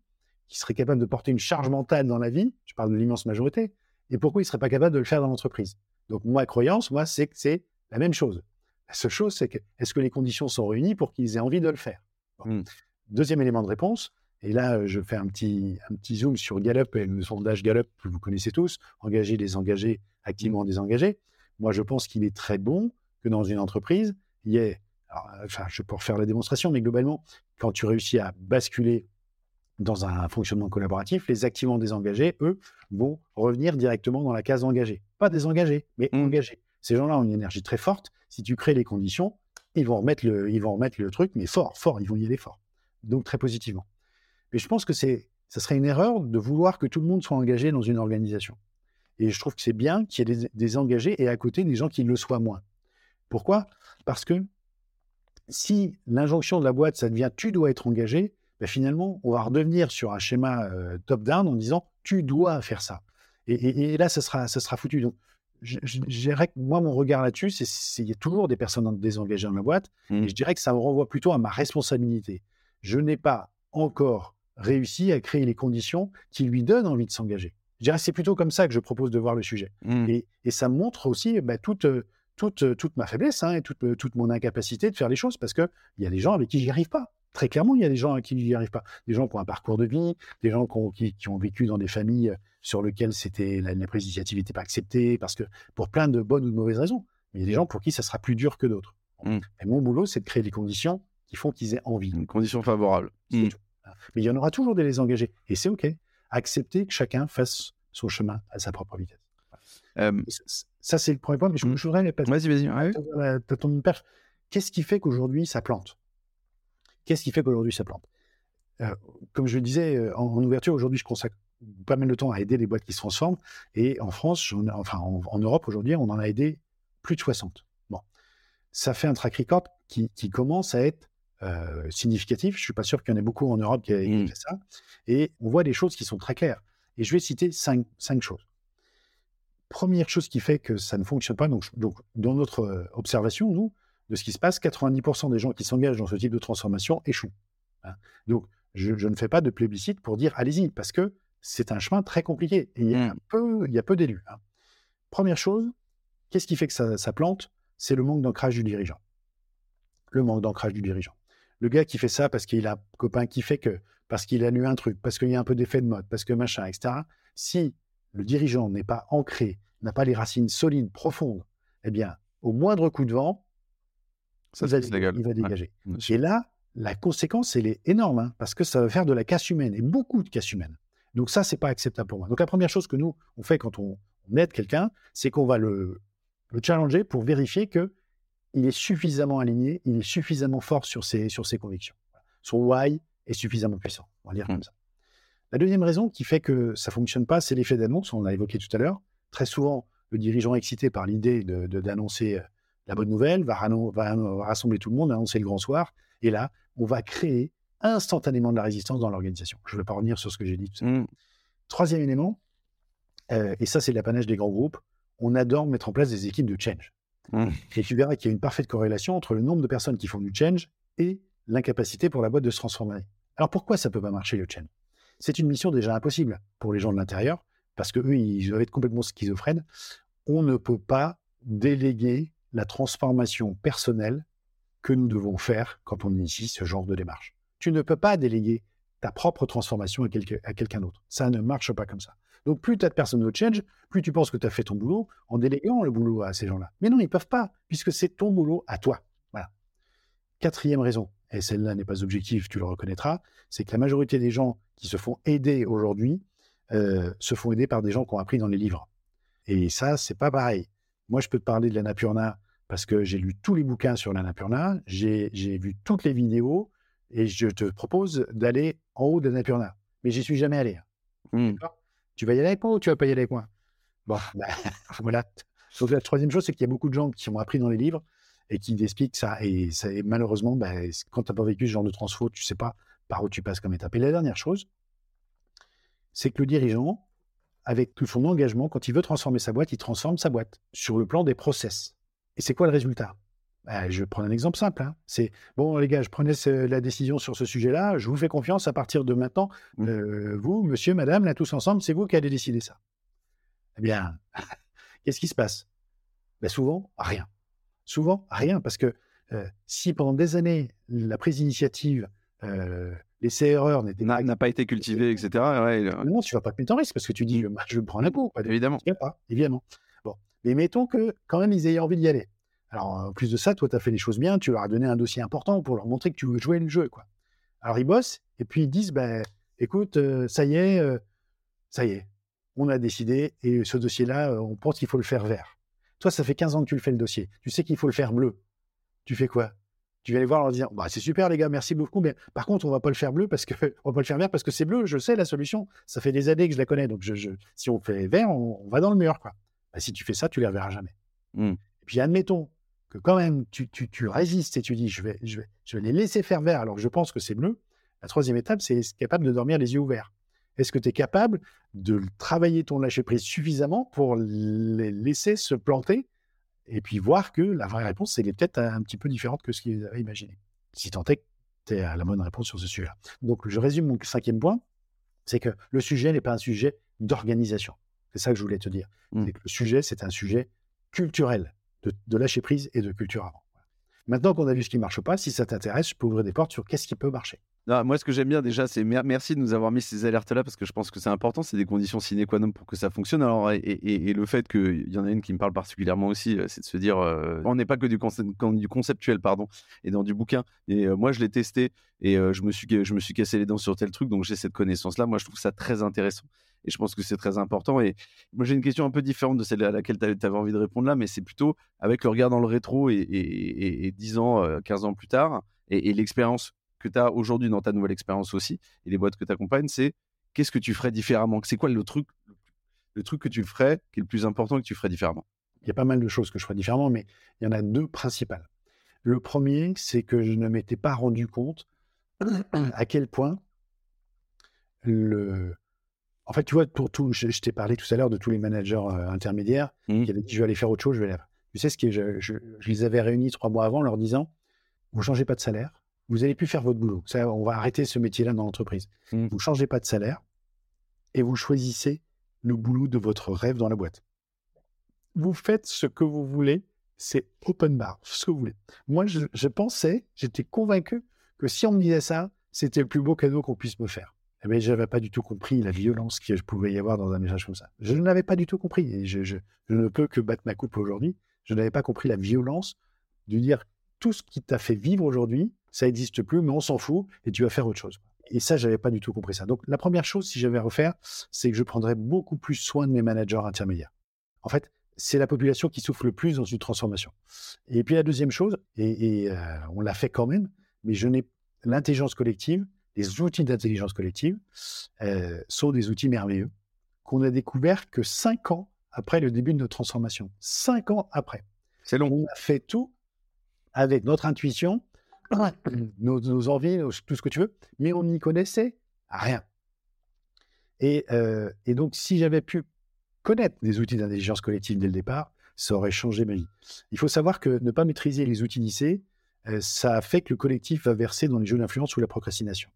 qu'ils seraient capables de porter une charge mentale dans la vie? Je parle de l'immense majorité. Et pourquoi ils ne seraient pas capables de le faire dans l'entreprise? Donc, ma croyance, moi, c'est que c'est la même chose. La seule chose, c'est que est-ce que les conditions sont réunies pour qu'ils aient envie de le faire? Mmh. Deuxième élément de réponse, et là, euh, je fais un petit, un petit zoom sur Gallup et le sondage Gallup que vous connaissez tous, engager, désengagés, activement mmh. désengagés. Moi, je pense qu'il est très bon que dans une entreprise, il y ait, enfin, je peux refaire la démonstration, mais globalement, quand tu réussis à basculer dans un fonctionnement collaboratif, les activement désengagés, eux, vont revenir directement dans la case engagée. Pas désengagés, mais mmh. engagés. Ces gens-là ont une énergie très forte. Si tu crées les conditions, ils vont remettre le, ils vont remettre le truc, mais fort, fort, ils vont y aller fort. Donc très positivement. Mais je pense que c'est, ça serait une erreur de vouloir que tout le monde soit engagé dans une organisation. Et je trouve que c'est bien qu'il y ait des, des, engagés et à côté des gens qui le soient moins. Pourquoi? Parce que si l'injonction de la boîte, ça devient tu dois être engagé, ben, finalement, on va redevenir sur un schéma euh, top-down en disant tu dois faire ça. Et, là, ça sera, ça sera foutu. Donc, je, dirais que moi, mon regard là-dessus, c'est qu'il y a toujours des personnes désengagées dans la boîte. Et mmh. je dirais que ça me renvoie plutôt à ma responsabilité. Je n'ai pas encore réussi à créer les conditions qui lui donnent envie de s'engager. Je dirais que c'est plutôt comme ça que je propose de voir le sujet. Mmh. Et, ça montre aussi bah, toute, toute, toute ma faiblesse hein, et toute, toute mon incapacité de faire les choses parce qu'il y a des gens avec qui j'y arrive pas très clairement, il y a des gens à qui n'y arrivent pas. Des gens qui ont un parcours de vie, des gens qui ont, vécu dans des familles euh, sur lesquelles c'était, la, la prise d'initiative n'était pas acceptée, parce que pour plein de bonnes ou de mauvaises raisons. Mais il y a des gens pour qui ça sera plus dur que d'autres. Mmh. Et mon boulot, c'est de créer les conditions qui font qu'ils aient envie. Une condition favorable. Mmh. Mais il y en aura toujours des engagés. Et c'est OK. Accepter que chacun fasse son chemin à sa propre vitesse. Ça, c'est le premier point. Mais je, mmh. je voudrais... Vas-y, vas-y. Ouais. Qu'est-ce qui fait qu'aujourd'hui, ça plante? Qu'est-ce qui fait qu'aujourd'hui ça plante? Euh, Comme je le disais euh, en, ouverture, aujourd'hui, je consacre pas mal de temps à aider les boîtes qui se transforment. Et en France, enfin en, Europe aujourd'hui, on en a aidé plus de 60. Bon, ça fait un track record qui, commence à être euh, significatif. Je suis pas sûr qu'il y en ait beaucoup en Europe qui aient mmh. fait ça. Et on voit des choses qui sont très claires. Et je vais citer cinq, cinq choses. Première chose qui fait que ça ne fonctionne pas, donc, donc dans notre observation, nous, de ce qui se passe, 90% des gens qui s'engagent dans ce type de transformation échouent. Hein. Donc, je, ne fais pas de plébiscite pour dire allez-y, parce que c'est un chemin très compliqué et il y a mmh. peu, il peu d'élus. Hein. Première chose, qu'est-ce qui fait que ça, plante? C'est le manque d'ancrage du dirigeant. Le manque d'ancrage du dirigeant. Le gars qui fait ça parce qu'il a un copain qui fait que, parce qu'il a lu un truc, parce qu'il y a un peu d'effet de mode, parce que machin, etc. Si le dirigeant n'est pas ancré, n'a pas les racines solides, profondes, eh bien, au moindre coup de vent, ça, il va dégager. et là, la conséquence, elle est énorme, hein, parce que ça va faire de la casse humaine, et beaucoup de casse humaine. Donc ça, c'est pas acceptable pour moi. Donc la première chose que nous, on fait quand on, aide quelqu'un, c'est qu'on va le, challenger pour vérifier que il est suffisamment aligné, il est suffisamment fort sur ses, sur ses convictions. Son why est suffisamment puissant. On va dire comme mmh. ça. La deuxième raison qui fait que ça fonctionne pas, c'est l'effet d'annonce. On l'a évoqué tout à l'heure. Très souvent, le dirigeant excité par l'idée d'annoncer La bonne nouvelle va, rassembler tout le monde, annoncer le grand soir. Et là, on va créer instantanément de la résistance dans l'organisation. Je ne vais pas revenir sur ce que j'ai dit. Tout mmh. Troisième élément, euh, et ça c'est l'apanage des grands groupes, on adore mettre en place des équipes de change. Mmh. Et tu verras qu'il y a une parfaite corrélation entre le nombre de personnes qui font du change et l'incapacité pour la boîte de se transformer. Alors pourquoi ça ne peut pas marcher le change? C'est une mission déjà impossible pour les gens de l'intérieur, parce qu'eux, ils doivent être complètement schizophrènes. On ne peut pas déléguer la transformation personnelle que nous devons faire quand on initie ce genre de démarche. Tu ne peux pas déléguer ta propre transformation à, quelqu'un d'autre. Ça ne marche pas comme ça. Donc plus tu as de personnes au change, plus tu penses que tu as fait ton boulot en déléguant le boulot à ces gens-là. Mais non, ils ne peuvent pas, puisque c'est ton boulot à toi. Voilà. Quatrième raison, et celle-là n'est pas objective, tu le reconnaîtras, c'est que la majorité des gens qui se font aider aujourd'hui euh, se font aider par des gens qui ont appris dans les livres. Et ça, c'est pas pareil. Moi, je peux te parler de l'Annapurna parce que j'ai lu tous les bouquins sur l'Annapurna, j'ai vu toutes les vidéos, et je te propose d'aller en haut d'Annapurna. Mais j'y suis jamais allé. Mmh. Tu vas y aller avec moi ou tu vas pas y aller avec moi? Bon, bah, voilà. Donc, la troisième chose, c'est qu'il y a beaucoup de gens qui ont appris dans les livres et qui expliquent ça. Et, ça, malheureusement, bah, quand tu n'as pas vécu ce genre de transfo, tu sais pas par où tu passes comme étape. Et la dernière chose, c'est que le dirigeant, avec tout son engagement, quand il veut transformer sa boîte, il transforme sa boîte sur le plan des process. Et c'est quoi le résultat? Bah, Je prends un exemple simple. Hein. C'est bon, les gars, je prenais la décision sur ce sujet-là. Je vous fais confiance à partir de maintenant. Mmh. Euh, vous, monsieur, madame, là, tous ensemble, c'est vous qui allez décider ça. Eh bien, qu'est-ce qui se passe? Ben Souvent, rien. Souvent, rien. Parce que euh, si pendant des années, la prise d'initiative, euh, l'essai erreur n'était pas. N'a pas été cultivé, etc. non, tu vas pas te mettre en risque parce que tu dis, je, je me prends un coup. Évidemment. Pas, évidemment. Bon. Mais mettons que quand même ils aient envie d'y aller. Alors, en plus de ça, toi, tu as fait les choses bien, tu leur as donné un dossier important pour leur montrer que tu veux jouer le jeu. Quoi. Alors, ils bossent et puis ils disent ben, écoute, euh, ça y est, ça y est, on a décidé et ce dossier-là, on pense qu'il faut le faire vert. Toi, ça fait 15 ans que tu le fais le dossier. Tu sais qu'il faut le faire bleu. Tu fais quoi? Tu vas aller voir en leur dire bah, c'est super, les gars, merci beaucoup. Mais par contre, on va pas le faire bleu parce que on va pas le faire vert parce que c'est bleu. Je sais la solution. Ça fait des années que je la connais. Donc, je, si on fait vert, on, va dans le mur. Quoi. Bah, si tu fais ça, tu les reverras jamais. Mmh. Et puis, admettons, quand même tu, résistes et tu dis je vais, je, vais, je vais les laisser faire vert alors que je pense que c'est bleu, la troisième étape, c'est être capable de dormir les yeux ouverts. Est-ce que tu es capable de travailler ton lâcher-prise suffisamment pour les laisser se planter et puis voir que la vraie réponse, elle est peut-être un petit peu différente que ce qu'ils avaient imaginé? Si tant est que tu es à la bonne réponse sur ce sujet-là. Donc, je résume mon cinquième point, c'est que le sujet n'est pas un sujet d'organisation. C'est ça que je voulais te dire. Mmh. Que le sujet, c'est un sujet culturel de, lâcher prise et de culture avant. Maintenant qu'on a vu ce qui ne marche pas, si ça t'intéresse, je peux ouvrir des portes sur qu'est-ce qui peut marcher. Moi, ce que j'aime bien déjà, c'est merci de nous avoir mis ces alertes-là parce que je pense que c'est important. C'est des conditions sine qua non pour que ça fonctionne. Alors, et, le fait qu'il y en a une qui me parle particulièrement aussi, euh, c'est de se dire, euh, on n'est pas que du, conceptuel, pardon, et dans du bouquin. Et euh, moi, je l'ai testé et je me suis je me suis cassé les dents sur tel truc, donc j'ai cette connaissance-là. Moi, je trouve ça très intéressant. Et je pense que c'est très important. Et moi, j'ai une question un peu différente de celle à laquelle tu avais envie de répondre là, mais c'est plutôt avec le regard dans le rétro et, et, 10 ans, 15 euh, ans plus tard, et, l'expérience que tu as aujourd'hui dans ta nouvelle expérience aussi, et les boîtes que tu accompagnes, c'est qu'est-ce que tu ferais différemment? C'est quoi le truc, le truc que tu ferais qui est le plus important que tu ferais différemment? Il y a pas mal de choses que je ferais différemment, mais il y en a deux principales. Le premier, c'est que je ne m'étais pas rendu compte à quel point le, en fait, tu vois, pour tout, je, t'ai parlé tout à l'heure de tous les managers euh, intermédiaires mmh. qui avaient dit je vais aller faire autre chose, je vais aller. Tu sais ce qui je, je, les avais réunis trois mois avant en leur disant vous changez pas de salaire, vous allez plus faire votre boulot. Ça, on va arrêter ce métier-là dans l'entreprise. Mmh. Vous changez pas de salaire et vous choisissez le boulot de votre rêve dans la boîte. Vous faites ce que vous voulez, c'est open bar, ce que vous voulez. Moi, je, je pensais, j'étais convaincu que si on me disait ça, c'était le plus beau cadeau qu'on puisse me faire mais eh je n'avais pas du tout compris la violence qu'il pouvait y avoir dans un message comme ça. Je ne l'avais pas du tout compris. Et je, ne peux que battre ma coupe aujourd'hui. Je n'avais pas compris la violence de dire tout ce qui t'a fait vivre aujourd'hui, ça n'existe plus, mais on s'en fout et tu vas faire autre chose. Et ça, j'avais pas du tout compris ça. Donc, la première chose, si j'avais à refaire, c'est que je prendrais beaucoup plus soin de mes managers intermédiaires. En fait, c'est la population qui souffre le plus dans une transformation. Et puis la deuxième chose, et, euh, on l'a fait quand même, mais je n'ai l'intelligence collective, les outils d'intelligence collective euh, sont des outils merveilleux qu'on a découvert que cinq ans après le début de notre transformation. Cinq ans après. C'est long. On a fait tout avec notre intuition, nos, envies, tout ce que tu veux, mais on n'y connaissait rien. Et, euh, donc, si j'avais pu connaître des outils d'intelligence collective dès le départ, ça aurait changé ma vie. Il faut savoir que ne pas maîtriser les outils lycée, euh, ça fait que le collectif va verser dans les jeux d'influence ou la procrastination.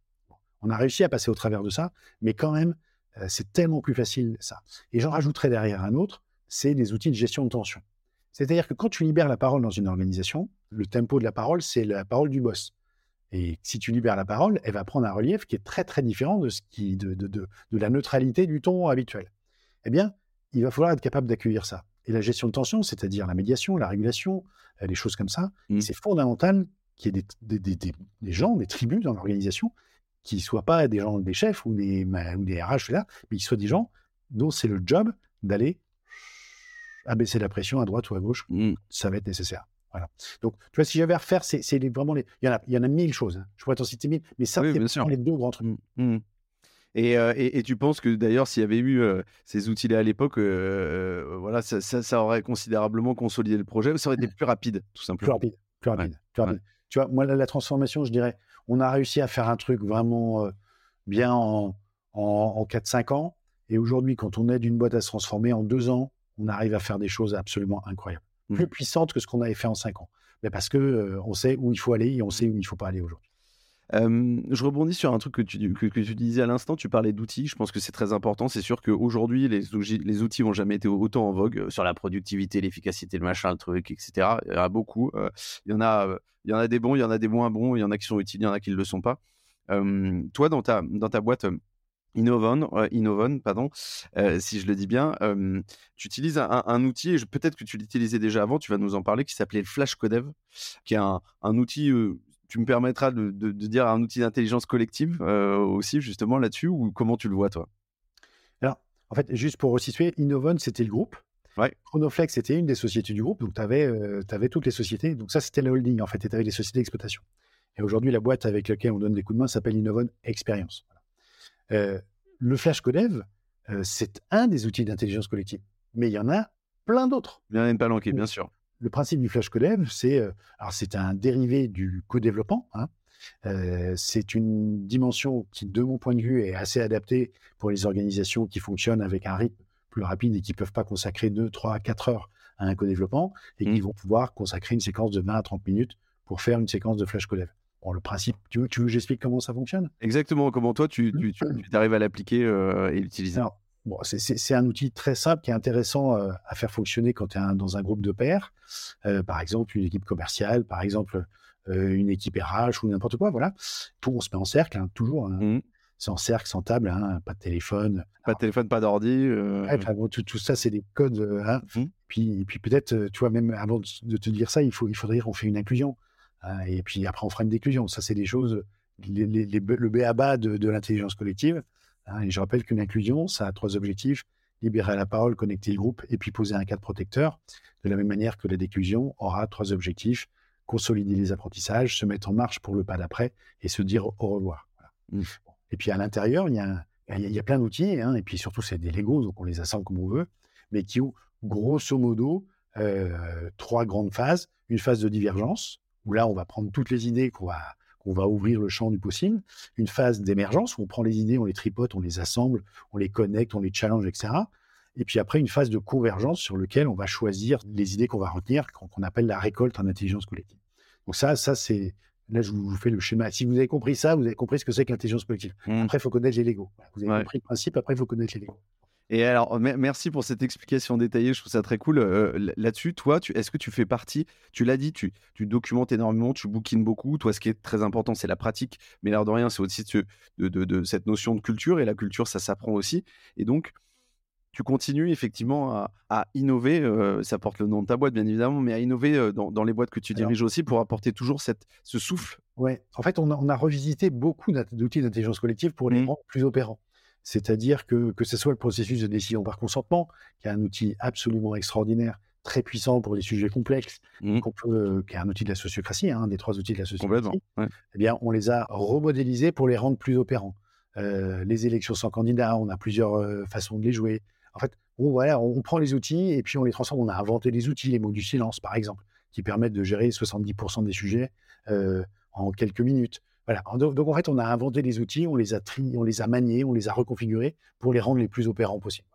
On a réussi à passer au travers de ça, mais quand même, euh, c'est tellement plus facile ça. Et j'en rajouterai derrière un autre, c'est des outils de gestion de tension. C'est-à-dire que quand tu libères la parole dans une organisation, le tempo de la parole, c'est la parole du boss. Et si tu libères la parole, elle va prendre un relief qui est très très différent de, ce qui, de, de, de, la neutralité du ton habituel. Eh bien, il va falloir être capable d'accueillir ça. Et la gestion de tension, c'est-à-dire la médiation, la régulation, euh, les choses comme ça, mmh. c'est fondamental qu'il y ait des, des, des, des, gens, des tribus dans l'organisation qui ne soient pas des gens, des chefs ou des, ou des RH, là, mais qui soient des gens dont c'est le job d'aller abaisser la pression à droite ou à gauche. Mmh. Ça va être nécessaire. Voilà. Donc, tu vois, si j'avais à refaire, c'est vraiment les. Il y en a, il y en a mille choses. Hein. Je pourrais t'en citer mille, mais ça, c'est les deux grands trucs. Mmh. Euh, et, et, tu penses que d'ailleurs, s'il y avait eu euh, ces outils-là à l'époque, euh, voilà, ça, ça, aurait considérablement consolidé le projet, ça aurait été plus rapide, tout simplement? Plus rapide, plus rapide. Plus rapide. Tu vois, moi, la, transformation, je dirais, on a réussi à faire un truc vraiment bien en, en, en 4-5 ans. Et aujourd'hui, quand on aide une boîte à se transformer en deux ans, on arrive à faire des choses absolument incroyables, mmh. plus puissantes que ce qu'on avait fait en 5 ans. Mais parce que on sait où il faut aller et on sait où il ne faut pas aller aujourd'hui je rebondis sur un truc que tu, que, tu disais à l'instant, tu parlais d'outils, je pense que c'est très important, c'est sûr qu'aujourd'hui les, les outils n'ont jamais été autant en vogue euh, sur la productivité, l'efficacité, le machin, le truc, etc. Il y en a beaucoup, euh, il, y en a, euh, il y en a des bons, il y en a des moins bons, il y en a qui sont utiles, il y en a qui ne le sont pas. toi, dans ta, dans ta boîte... Innovon, Innovon, pardon, si je le dis bien, tu utilises un, outil, et peut-être que tu l'utilisais déjà avant, tu vas nous en parler, qui s'appelait Flash Codev, qui est un, un outil tu me permettras de, dire un outil d'intelligence collective euh, aussi, justement, là-dessus, ou comment tu le vois, toi? Alors, en fait, juste pour resituer, Innovon, c'était le groupe. Ouais. Chronoflex, c'était une des sociétés du groupe. Donc, tu avais, euh, toutes les sociétés. Donc, ça, c'était la holding, en fait. Tu avais les sociétés d'exploitation. Et aujourd'hui, la boîte avec laquelle on donne des coups de main s'appelle Innovon Experience. Euh, le Flash Codev, c'est un des outils d'intelligence collective. Mais il y en a plein d'autres. Il y en a une palanquée, bien sûr le principe du flash codev, c'est euh, c'est un dérivé du co-développement. Hein. Euh, c'est une dimension qui, de mon point de vue, est assez adaptée pour les organisations qui fonctionnent avec un rythme plus rapide et qui ne peuvent pas consacrer 2, 3, 4 heures à un co-développement et qui mmh. vont pouvoir consacrer une séquence de 20 à 30 minutes pour faire une séquence de flash codev. Bon, le principe, tu veux, tu veux que j'explique comment ça fonctionne? Exactement, comment toi tu, tu, tu, arrives à l'appliquer euh, et l'utiliser Bon, c'est un outil très simple qui est intéressant euh, à faire fonctionner quand tu es dans un groupe de pairs. Euh, par exemple, une équipe commerciale, par exemple, une équipe RH ou n'importe quoi. Voilà. Tout, on se met en cercle, hein, toujours. Hein. Mmh. C'est en cercle, sans table, hein, pas de téléphone. Pas de téléphone, pas d'ordi. tout, ça, c'est des codes. Mmh. Puis, puis peut-être, tu vois, même avant de te dire ça, il, faut, il faudrait qu'on fait une inclusion. Et puis après, on fera une déclusion. Ça, c'est des choses, les, les, le B à bas de, de l'intelligence collective. Hein, et je rappelle qu'une inclusion, ça a trois objectifs libérer la parole, connecter le groupe et puis poser un cadre protecteur. De la même manière que la déclusion aura trois objectifs consolider les apprentissages, se mettre en marche pour le pas d'après et se dire au revoir. Mmh. Et puis à l'intérieur, il y a, il y a plein d'outils, hein, et puis surtout c'est des Legos, donc on les assemble comme on veut, mais qui ont grosso modo euh, trois grandes phases. Une phase de divergence, où là on va prendre toutes les idées qu'on va on va ouvrir le champ du possible, une phase d'émergence où on prend les idées, on les tripote, on les assemble, on les connecte, on les challenge, etc. Et puis après, une phase de convergence sur laquelle on va choisir les idées qu'on va retenir, qu'on appelle la récolte en intelligence collective. Donc ça, ça c'est là je vous fais le schéma. Si vous avez compris ça, vous avez compris ce que c'est que l'intelligence collective. Mmh. Après, il faut connaître les Lego. Vous avez compris le principe. Après, il faut connaître les Lego. Et alors, merci pour cette explication détaillée, je trouve ça très cool. Euh, là-dessus, toi, est-ce que tu fais partie, tu l'as dit, tu, documentes énormément, tu bookines beaucoup. Toi, ce qui est très important, c'est la pratique, mais l'air de rien, c'est aussi de, cette notion de culture, et la culture, ça s'apprend aussi. Et donc, tu continues effectivement à, innover, euh, ça porte le nom de ta boîte, bien évidemment, mais à innover euh, dans, les boîtes que tu diriges aussi pour apporter toujours cette, ce souffle. Ouais, en fait, on a, revisité beaucoup d'outils d'intelligence collective pour les mmh. rendre plus opérants. C'est-à-dire que, que ce soit le processus de décision par consentement, qui est un outil absolument extraordinaire, très puissant pour les sujets complexes, mmh. qui est un outil de la sociocratie, un hein, des trois outils de la sociocratie, eh bien, on les a remodélisés pour les rendre plus opérants. Euh, les élections sans candidat, on a plusieurs euh, façons de les jouer. En fait, on, voilà, on prend les outils et puis on les transforme. On a inventé des outils, les mots du silence, par exemple, qui permettent de gérer 70% des sujets en quelques minutes. Donc, en fait, on a inventé des outils, on les a tri, on les a maniés, on les a reconfigurés pour les rendre les plus opérants possibles.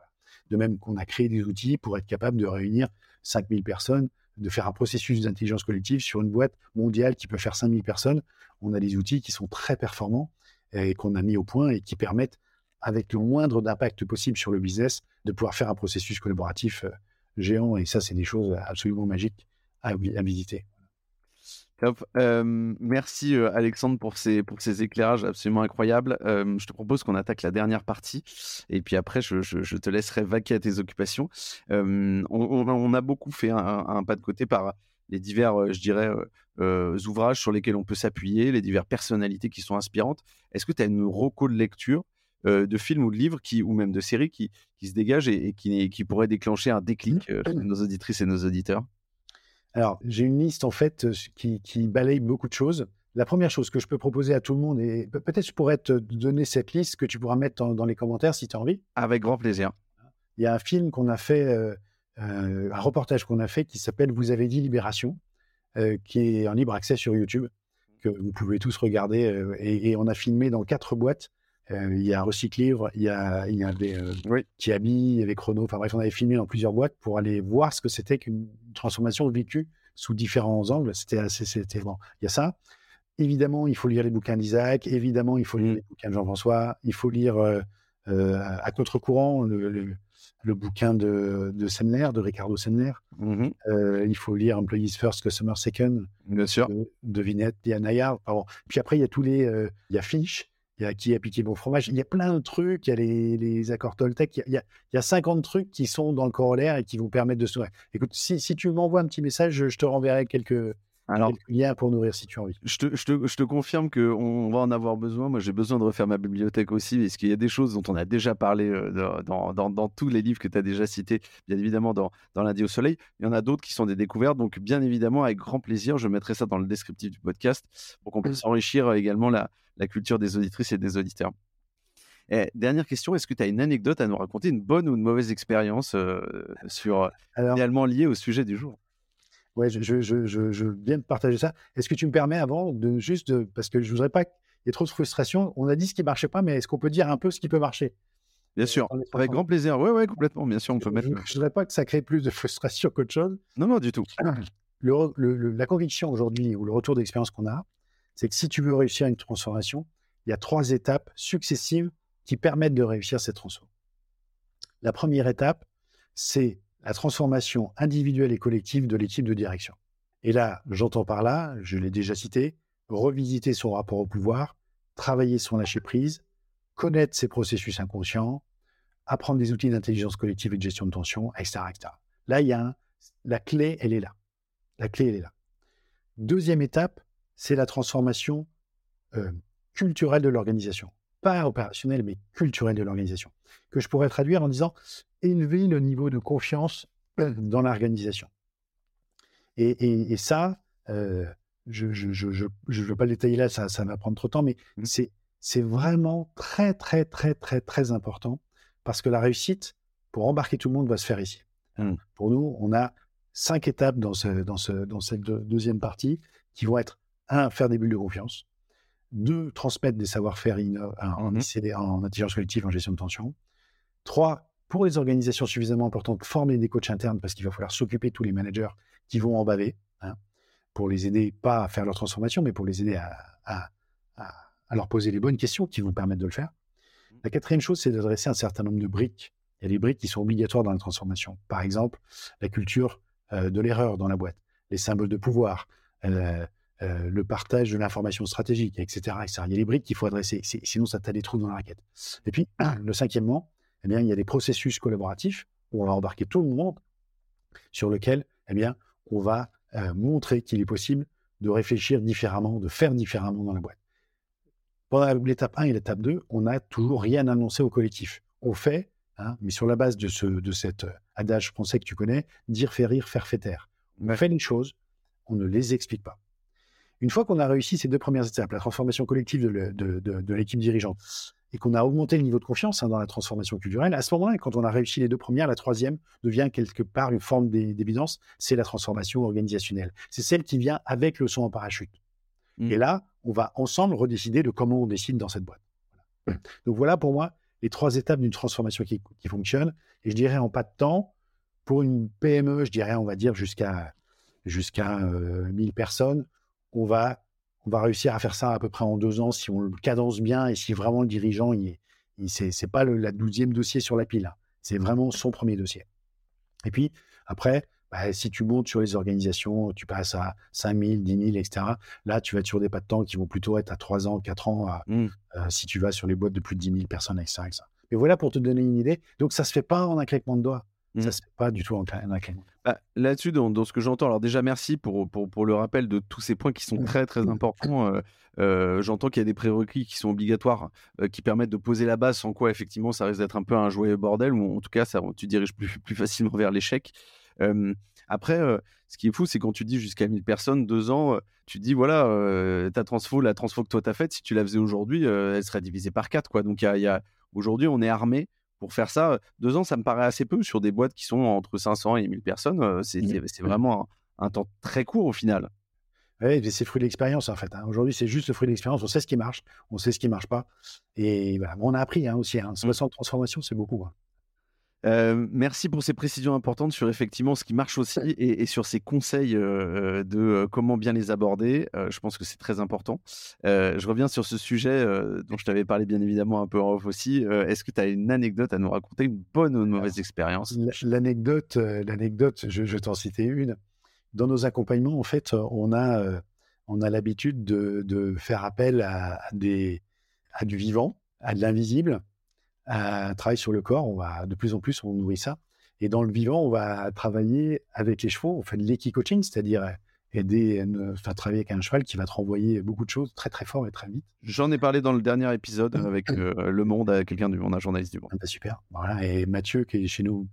De même qu'on a créé des outils pour être capable de réunir 5000 personnes, de faire un processus d'intelligence collective sur une boîte mondiale qui peut faire 5000 personnes. On a des outils qui sont très performants et qu'on a mis au point et qui permettent, avec le moindre d'impact possible sur le business, de pouvoir faire un processus collaboratif euh, géant. Et ça, c'est des choses absolument magiques à visiter merci Alexandre pour ces, pour ces éclairages absolument incroyables. je te propose qu'on attaque la dernière partie et puis après je, je, te laisserai vaquer à tes occupations. On, on, a beaucoup fait un, pas de côté par les divers, je dirais, ouvrages sur lesquels on peut s'appuyer, les diverses personnalités qui sont inspirantes. Est-ce que tu as une reco de lecture de films ou de livres qui, ou même de séries qui, qui se dégagent et, qui, qui pourraient déclencher un déclic chez nos auditrices et nos auditeurs? Alors, j'ai une liste en fait qui, balaye beaucoup de choses. La première chose que je peux proposer à tout le monde, et peut-être je pourrais te donner cette liste que tu pourras mettre dans, les commentaires si tu as envie. Avec grand plaisir. Il y a un film qu'on a fait, un reportage qu'on a fait qui s'appelle Vous avez dit Libération, qui est en libre accès sur YouTube, que vous pouvez tous regarder. et, on a filmé dans quatre boîtes il y a Recyclivre, il y, a, il y avait euh, il y avait Chrono. Enfin bref, on avait filmé dans plusieurs boîtes pour aller voir ce que c'était qu'une transformation vécue sous différents angles. C'était assez, c'était bon. Il y a ça. Évidemment, il faut lire les bouquins d'Isaac. Évidemment, il faut lire mmh. les bouquins de Jean-François. Il faut lire à contre-courant le, bouquin de, de Semler, de Ricardo Semler. Mmh il faut lire Employees First, Customer Second. Bien sûr. De, de Vinette, Nayar. Puis après, il y a tous les. il y a Finch il y a qui a piqué mon fromage? Il y a plein de trucs. Il y a les, accords Toltec. Il y, a, il, y a, 50 trucs qui sont dans le corollaire et qui vous permettent de se. Écoute, si, si tu m'envoies un petit message, je, te renverrai quelques, alors, liens pour nourrir si tu as envie. Je te, je te, je te confirme qu'on va en avoir besoin. Moi, j'ai besoin de refaire ma bibliothèque aussi, parce qu'il y a des choses dont on a déjà parlé euh, dans, dans, dans, tous les livres que tu as déjà cités, bien évidemment dans, dans Lundi au Soleil. Il y en a d'autres qui sont des découvertes. Donc, bien évidemment, avec grand plaisir, je mettrai ça dans le descriptif du podcast pour qu'on puisse enrichir également la, la culture des auditrices et des auditeurs. Et dernière question, est-ce que tu as une anecdote à nous raconter, une bonne ou une mauvaise expérience euh, sur finalement liée au sujet du jour? Ouais, je, je, je, je, viens de partager ça. Est-ce que tu me permets avant de juste de, parce que je voudrais pas qu'il y ait trop de frustration. On a dit ce qui marchait pas, mais est-ce qu'on peut dire un peu ce qui peut marcher? Bien sûr, avec grand plaisir. Oui, oui, complètement. Bien sûr, on peut mettre. Je ne voudrais pas que ça crée plus de frustration qu'autre chose. Non, non, du tout. Le, la conviction aujourd'hui ou le retour d'expérience qu'on a, c'est que si tu veux réussir une transformation, il y a trois étapes successives qui permettent de réussir cette transformation. La première étape, c'est la transformation individuelle et collective de l'équipe de direction. Et là, j'entends par là, je l'ai déjà cité, revisiter son rapport au pouvoir, travailler son lâcher prise, connaître ses processus inconscients, apprendre des outils d'intelligence collective et de gestion de tension, etc. Là, il y a la clé, elle est là. La clé, elle est là. Deuxième étape, c'est la transformation euh, culturelle de l'organisation. Pas opérationnelle, mais culturelle de l'organisation. Que je pourrais traduire en disant élever le niveau de confiance euh, dans l'organisation. Et, ça, euh, je ne veux pas le détailler là, ça, ça va prendre trop de temps, mais mmh. c'est, c'est vraiment très, très, très, très, très important parce que la réussite, pour embarquer tout le monde, va se faire ici. Mmh. Pour nous, on a cinq étapes dans, ce, dans, ce, dans cette deuxième partie qui vont être un, faire des bulles de confiance. Deux, transmettre des savoir-faire en, mmh en intelligence collective, en gestion de tension. Trois, pour les organisations suffisamment importantes, former des coachs internes parce qu'il va falloir s'occuper de tous les managers qui vont en baver, hein, pour les aider, pas à faire leur transformation, mais pour les aider à, leur poser les bonnes questions qui vont permettre de le faire. Mmh. La quatrième chose, c'est d'adresser un certain nombre de briques. Il y a des briques qui sont obligatoires dans la transformation. Par exemple, la culture euh, de l'erreur dans la boîte, les symboles de pouvoir, euh, euh, le partage de l'information stratégique, etc., Il y a des briques qu'il faut adresser, sinon ça t'a des trous dans la raquette. Et puis, le cinquièmement, eh bien, il y a des processus collaboratifs où on va embarquer tout le monde sur lequel eh bien, on va euh, montrer qu'il est possible de réfléchir différemment, de faire différemment dans la boîte. Pendant l'étape 1 et l'étape 2, on n'a toujours rien annoncé au collectif. On fait, hein, mais sur la base de, ce, de cet adage français que tu connais, dire, faire rire, faire taire. On fait les choses, on ne les explique pas. Une fois qu'on a réussi ces deux premières étapes, la transformation collective de, l'équipe dirigeante et qu'on a augmenté le niveau de confiance hein, dans la transformation culturelle, à ce moment-là, quand on a réussi les deux premières, la troisième devient quelque part une forme d'évidence, c'est la transformation organisationnelle. C'est celle qui vient avec le son en parachute. Mmh. Et là, on va ensemble redécider de comment on décide dans cette boîte. Donc voilà pour moi les trois étapes d'une transformation qui, fonctionne. Et je dirais en pas de temps, pour une PME, je dirais, on va dire jusqu'à jusqu'à 1000 euh, personnes, on va on va réussir à faire ça à peu près en deux ans si on le cadence bien et si vraiment le dirigeant, il, il c'est pas le la douzième dossier sur la pile. Hein. C'est vraiment son premier dossier. Et puis, après, bah, si tu montes sur les organisations, tu passes à 5 000, 10 000, etc. Là, tu vas être sur des pas de temps qui vont plutôt être à 3 ans, 4 ans, mmh. euh, si tu vas sur les boîtes de plus de 10 000 personnes, etc., Mais voilà pour te donner une idée. Donc, ça ne se fait pas en un claquement de doigts. Ça ne mmh. se fait pas du tout en un. Bah, Là-dessus, dans, ce que j'entends, alors déjà, merci pour, pour, le rappel de tous ces points qui sont très, très importants. Euh, euh, j'entends qu'il y a des prérequis qui sont obligatoires, euh, qui permettent de poser la base, sans quoi, effectivement, ça risque d'être un peu un jouet bordel, ou en tout cas, ça, tu diriges plus, plus facilement vers l'échec. après, ce qui est fou, c'est quand tu dis jusqu'à 1000 personnes, deux ans, tu dis, voilà, ta transfo, la transfo que toi, tu as faite, si tu la faisais aujourd'hui, elle serait divisée par quatre. Quoi. Donc, y y a, aujourd'hui, on est armé pour faire ça. Deux ans, ça me paraît assez peu sur des boîtes qui sont entre 500 et 1000 personnes. Mmh. C'est vraiment un, temps très court au final. Oui, c'est le fruit de l'expérience en fait. Hein. Aujourd'hui, c'est juste le fruit de l'expérience. On sait ce qui marche, on sait ce qui ne marche pas. Et on a appris hein, aussi. Hein. 60 mmh. transformations, c'est beaucoup. Hein. Euh, merci pour ces précisions importantes sur effectivement ce qui marche aussi et, sur ces conseils euh, euh, de comment bien les aborder. je pense que c'est très important. je reviens sur ce sujet dont je t'avais parlé bien évidemment un peu en off aussi. Est-ce que tu as une anecdote à nous raconter, une bonne ou une mauvaise expérience? L'anecdote, l'anecdote, je, vais t'en citer une. Dans nos accompagnements, en fait, on a, on a l'habitude de, faire appel à, des, à du vivant, à de l'invisible un travail sur le corps. On va de plus en plus, on nourrit ça. Et dans le vivant, on va travailler avec les chevaux. On fait de l'équi-coaching, c'est-à-dire euh, aider, enfin, travailler avec un cheval qui va te renvoyer beaucoup de choses très très fort et très vite. J'en ai parlé dans le dernier épisode avec euh, Le Monde, avec quelqu'un du Monde, un journaliste du Monde. Ah bah, super. Voilà. Et Mathieu, qui est chez nous,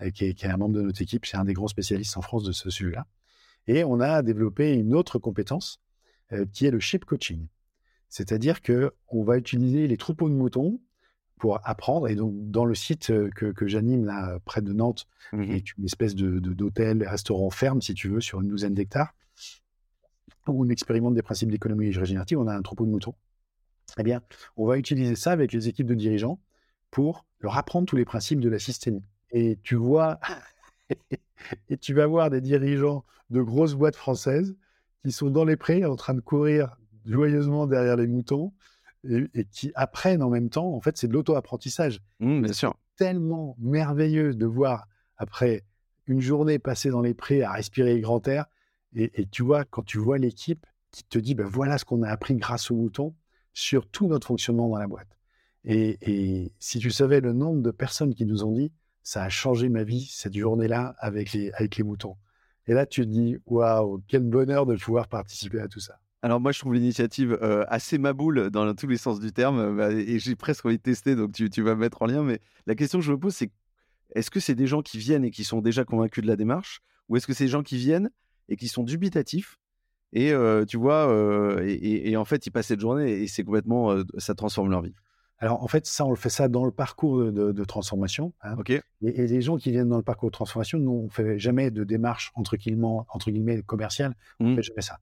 euh, qui est, un membre de notre équipe, c'est un des grands spécialistes en France de ce sujet-là. Et on a développé une autre compétence qui est le sheep coaching. C'est-à-dire que on va utiliser les troupeaux de moutons pour apprendre. Et donc, dans le site que, que j'anime là, près de Nantes, qui mmh est une espèce de, d'hôtel, restaurant ferme, si tu veux, sur une douzaine d'hectares, où on expérimente des principes d'économie régénérative, on a un troupeau de moutons. Eh bien, on va utiliser ça avec les équipes de dirigeants pour leur apprendre tous les principes de la systémie. Et tu vois, et tu vas voir des dirigeants de grosses boîtes françaises qui sont dans les prés en train de courir joyeusement derrière les moutons et, qui apprennent en même temps. En fait, c'est de l'auto-apprentissage. Mmh, bien sûr. Tellement merveilleux de voir après une journée passée dans les prés à respirer le grand air. Et, tu vois, quand tu vois l'équipe qui te dit, ben voilà ce qu'on a appris grâce aux moutons sur tout notre fonctionnement dans la boîte. Et, si tu savais le nombre de personnes qui nous ont dit, ça a changé ma vie cette journée-là avec les, avec les moutons. Et là, tu te dis, waouh, quel bonheur de pouvoir participer à tout ça. Alors moi, je trouve l'initiative euh, assez maboule dans tous les sens du terme, bah, et j'ai presque envie de tester, donc tu, tu, vas mettre en lien. Mais la question que je me pose, c'est est-ce que c'est des gens qui viennent et qui sont déjà convaincus de la démarche, ou est-ce que c'est des gens qui viennent et qui sont dubitatifs et euh, tu vois, euh, et, en fait, ils passent cette journée et c'est complètement, ça transforme leur vie? Alors en fait, ça, on le fait ça dans le parcours de, transformation. Hein. Et, les gens qui viennent dans le parcours de transformation, nous, on fait jamais de démarche entre guillemets, entre guillemets commerciale. On ne mmh. fait jamais ça.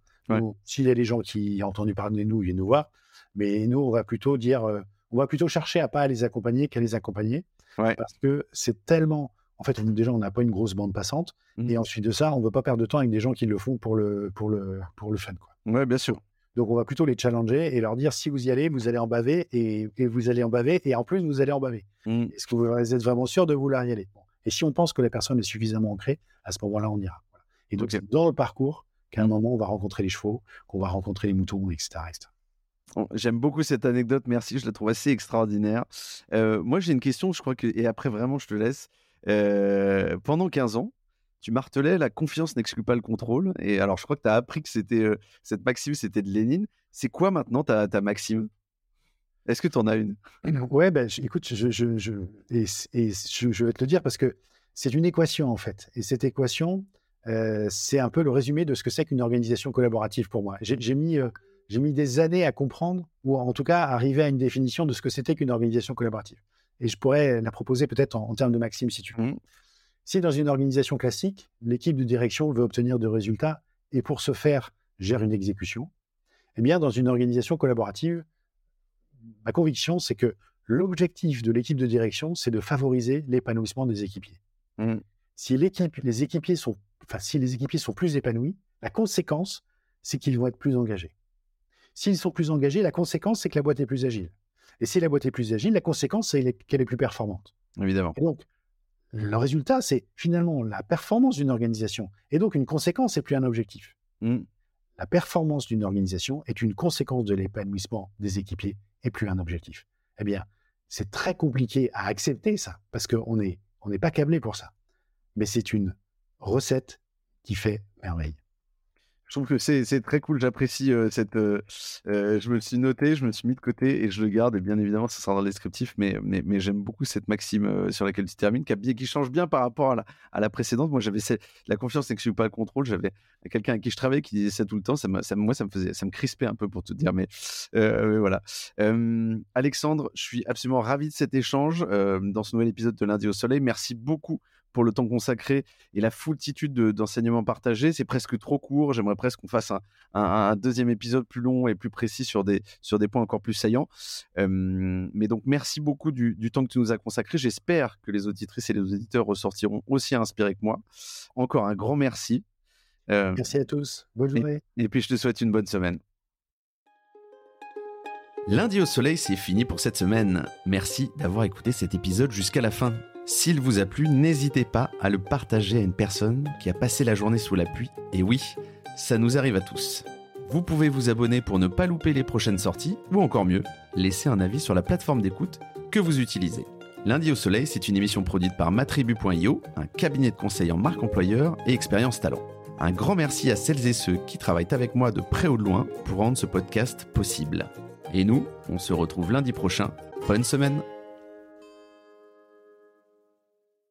S'il y a des gens qui ont entendu parler de nous, ils viennent nous voir. Mais nous, on va plutôt dire, euh, on va plutôt chercher à pas les accompagner qu'à les accompagner. Parce que c'est tellement. En fait, déjà, on n'a pas une grosse bande passante. Mmh. Et ensuite de ça, on ne veut pas perdre de temps avec des gens qui le font pour le, pour le, pour le fun. Quoi. Ouais, bien sûr. Donc, on va plutôt les challenger et leur dire si vous y allez, vous allez en baver et, vous allez en baver et en plus, vous allez en baver. Mmh. Est-ce que vous êtes vraiment sûr de vouloir y aller? Et si on pense que la personne est suffisamment ancrée, à ce moment-là, on ira. Et donc, dans le parcours, qu'à un moment, on va rencontrer les chevaux, qu'on va rencontrer les moutons, etc. J'aime beaucoup cette anecdote, merci, je la trouve assez extraordinaire. Euh, moi, j'ai une question, je crois que, et après, vraiment, je te laisse. Euh, pendant 15 ans, tu martelais la confiance n'exclut pas le contrôle. Et alors, je crois que tu as appris que c'était euh, cette maxime, c'était de Lénine. C'est quoi maintenant ta, ta maxime? Est-ce que tu en as une? Ouais, ben, écoute, je, je, je et, je, vais te le dire parce que c'est une équation en fait. Et cette équation, c'est un peu le résumé de ce que c'est qu'une organisation collaborative pour moi. J'ai mis des années à comprendre, ou en tout cas à arriver à une définition de ce que c'était qu'une organisation collaborative. Et je pourrais la proposer peut-être en, termes de maxime, si tu veux. Mmh. Si dans une organisation classique, l'équipe de direction veut obtenir de résultats et pour ce faire gère une exécution, eh bien, dans une organisation collaborative, ma conviction, c'est que l'objectif de l'équipe de direction, c'est de favoriser l'épanouissement des équipiers. Mmh. Si, les équipiers sont, enfin, si les équipiers sont plus épanouis, la conséquence, c'est qu'ils vont être plus engagés. S'ils sont plus engagés, la conséquence, c'est que la boîte est plus agile. Et si la boîte est plus agile, la conséquence, c'est qu'elle est plus performante. Évidemment. Et donc, le résultat, c'est finalement la performance d'une organisation. Et donc, une conséquence, et plus un objectif. Mmh. La performance d'une organisation est une conséquence de l'épanouissement des équipiers et plus un objectif. Eh bien, c'est très compliqué à accepter ça, parce qu'on n'est on n'est pas câblé pour ça. Mais c'est une recette qui fait merveille. Je trouve que c'est très cool. J'apprécie cette. je me suis noté, je me suis mis de côté et je le garde. Et bien évidemment, ça sera dans le descriptif. Mais, mais, j'aime beaucoup cette maxime sur laquelle tu termines, qui, qui change bien par rapport à la, précédente. Moi, j'avais la confiance et que je suis pas le contrôle. J'avais quelqu'un avec qui je travaillais qui disait ça tout le temps. Ça, ça moi, ça me faisait, ça me crispait un peu pour tout dire. Mais voilà. Alexandre, je suis absolument ravi de cet échange dans ce nouvel épisode de Lundi au Soleil. Merci beaucoup pour le temps consacré et la foultitude d'enseignements partagés. C'est presque trop court. J'aimerais presque qu'on fasse un, deuxième épisode plus long et plus précis sur des, sur des points encore plus saillants. mais donc, merci beaucoup du, temps que tu nous as consacré. J'espère que les auditrices et les auditeurs ressortiront aussi inspirés que moi. Encore un grand merci. merci à tous. Bonne journée. et puis, je te souhaite une bonne semaine. Lundi au soleil, c'est fini pour cette semaine. Merci d'avoir écouté cet épisode jusqu'à la fin. S'il vous a plu, n'hésitez pas à le partager à une personne qui a passé la journée sous la pluie. Et oui, ça nous arrive à tous. Vous pouvez vous abonner pour ne pas louper les prochaines sorties, ou encore mieux, laisser un avis sur la plateforme d'écoute que vous utilisez. Lundi au Soleil, c'est une émission produite par matribu.io, un cabinet de conseil en marque employeur et expérience talent. Un grand merci à celles et ceux qui travaillent avec moi de près ou de loin pour rendre ce podcast possible. Et nous, on se retrouve lundi prochain. Bonne semaine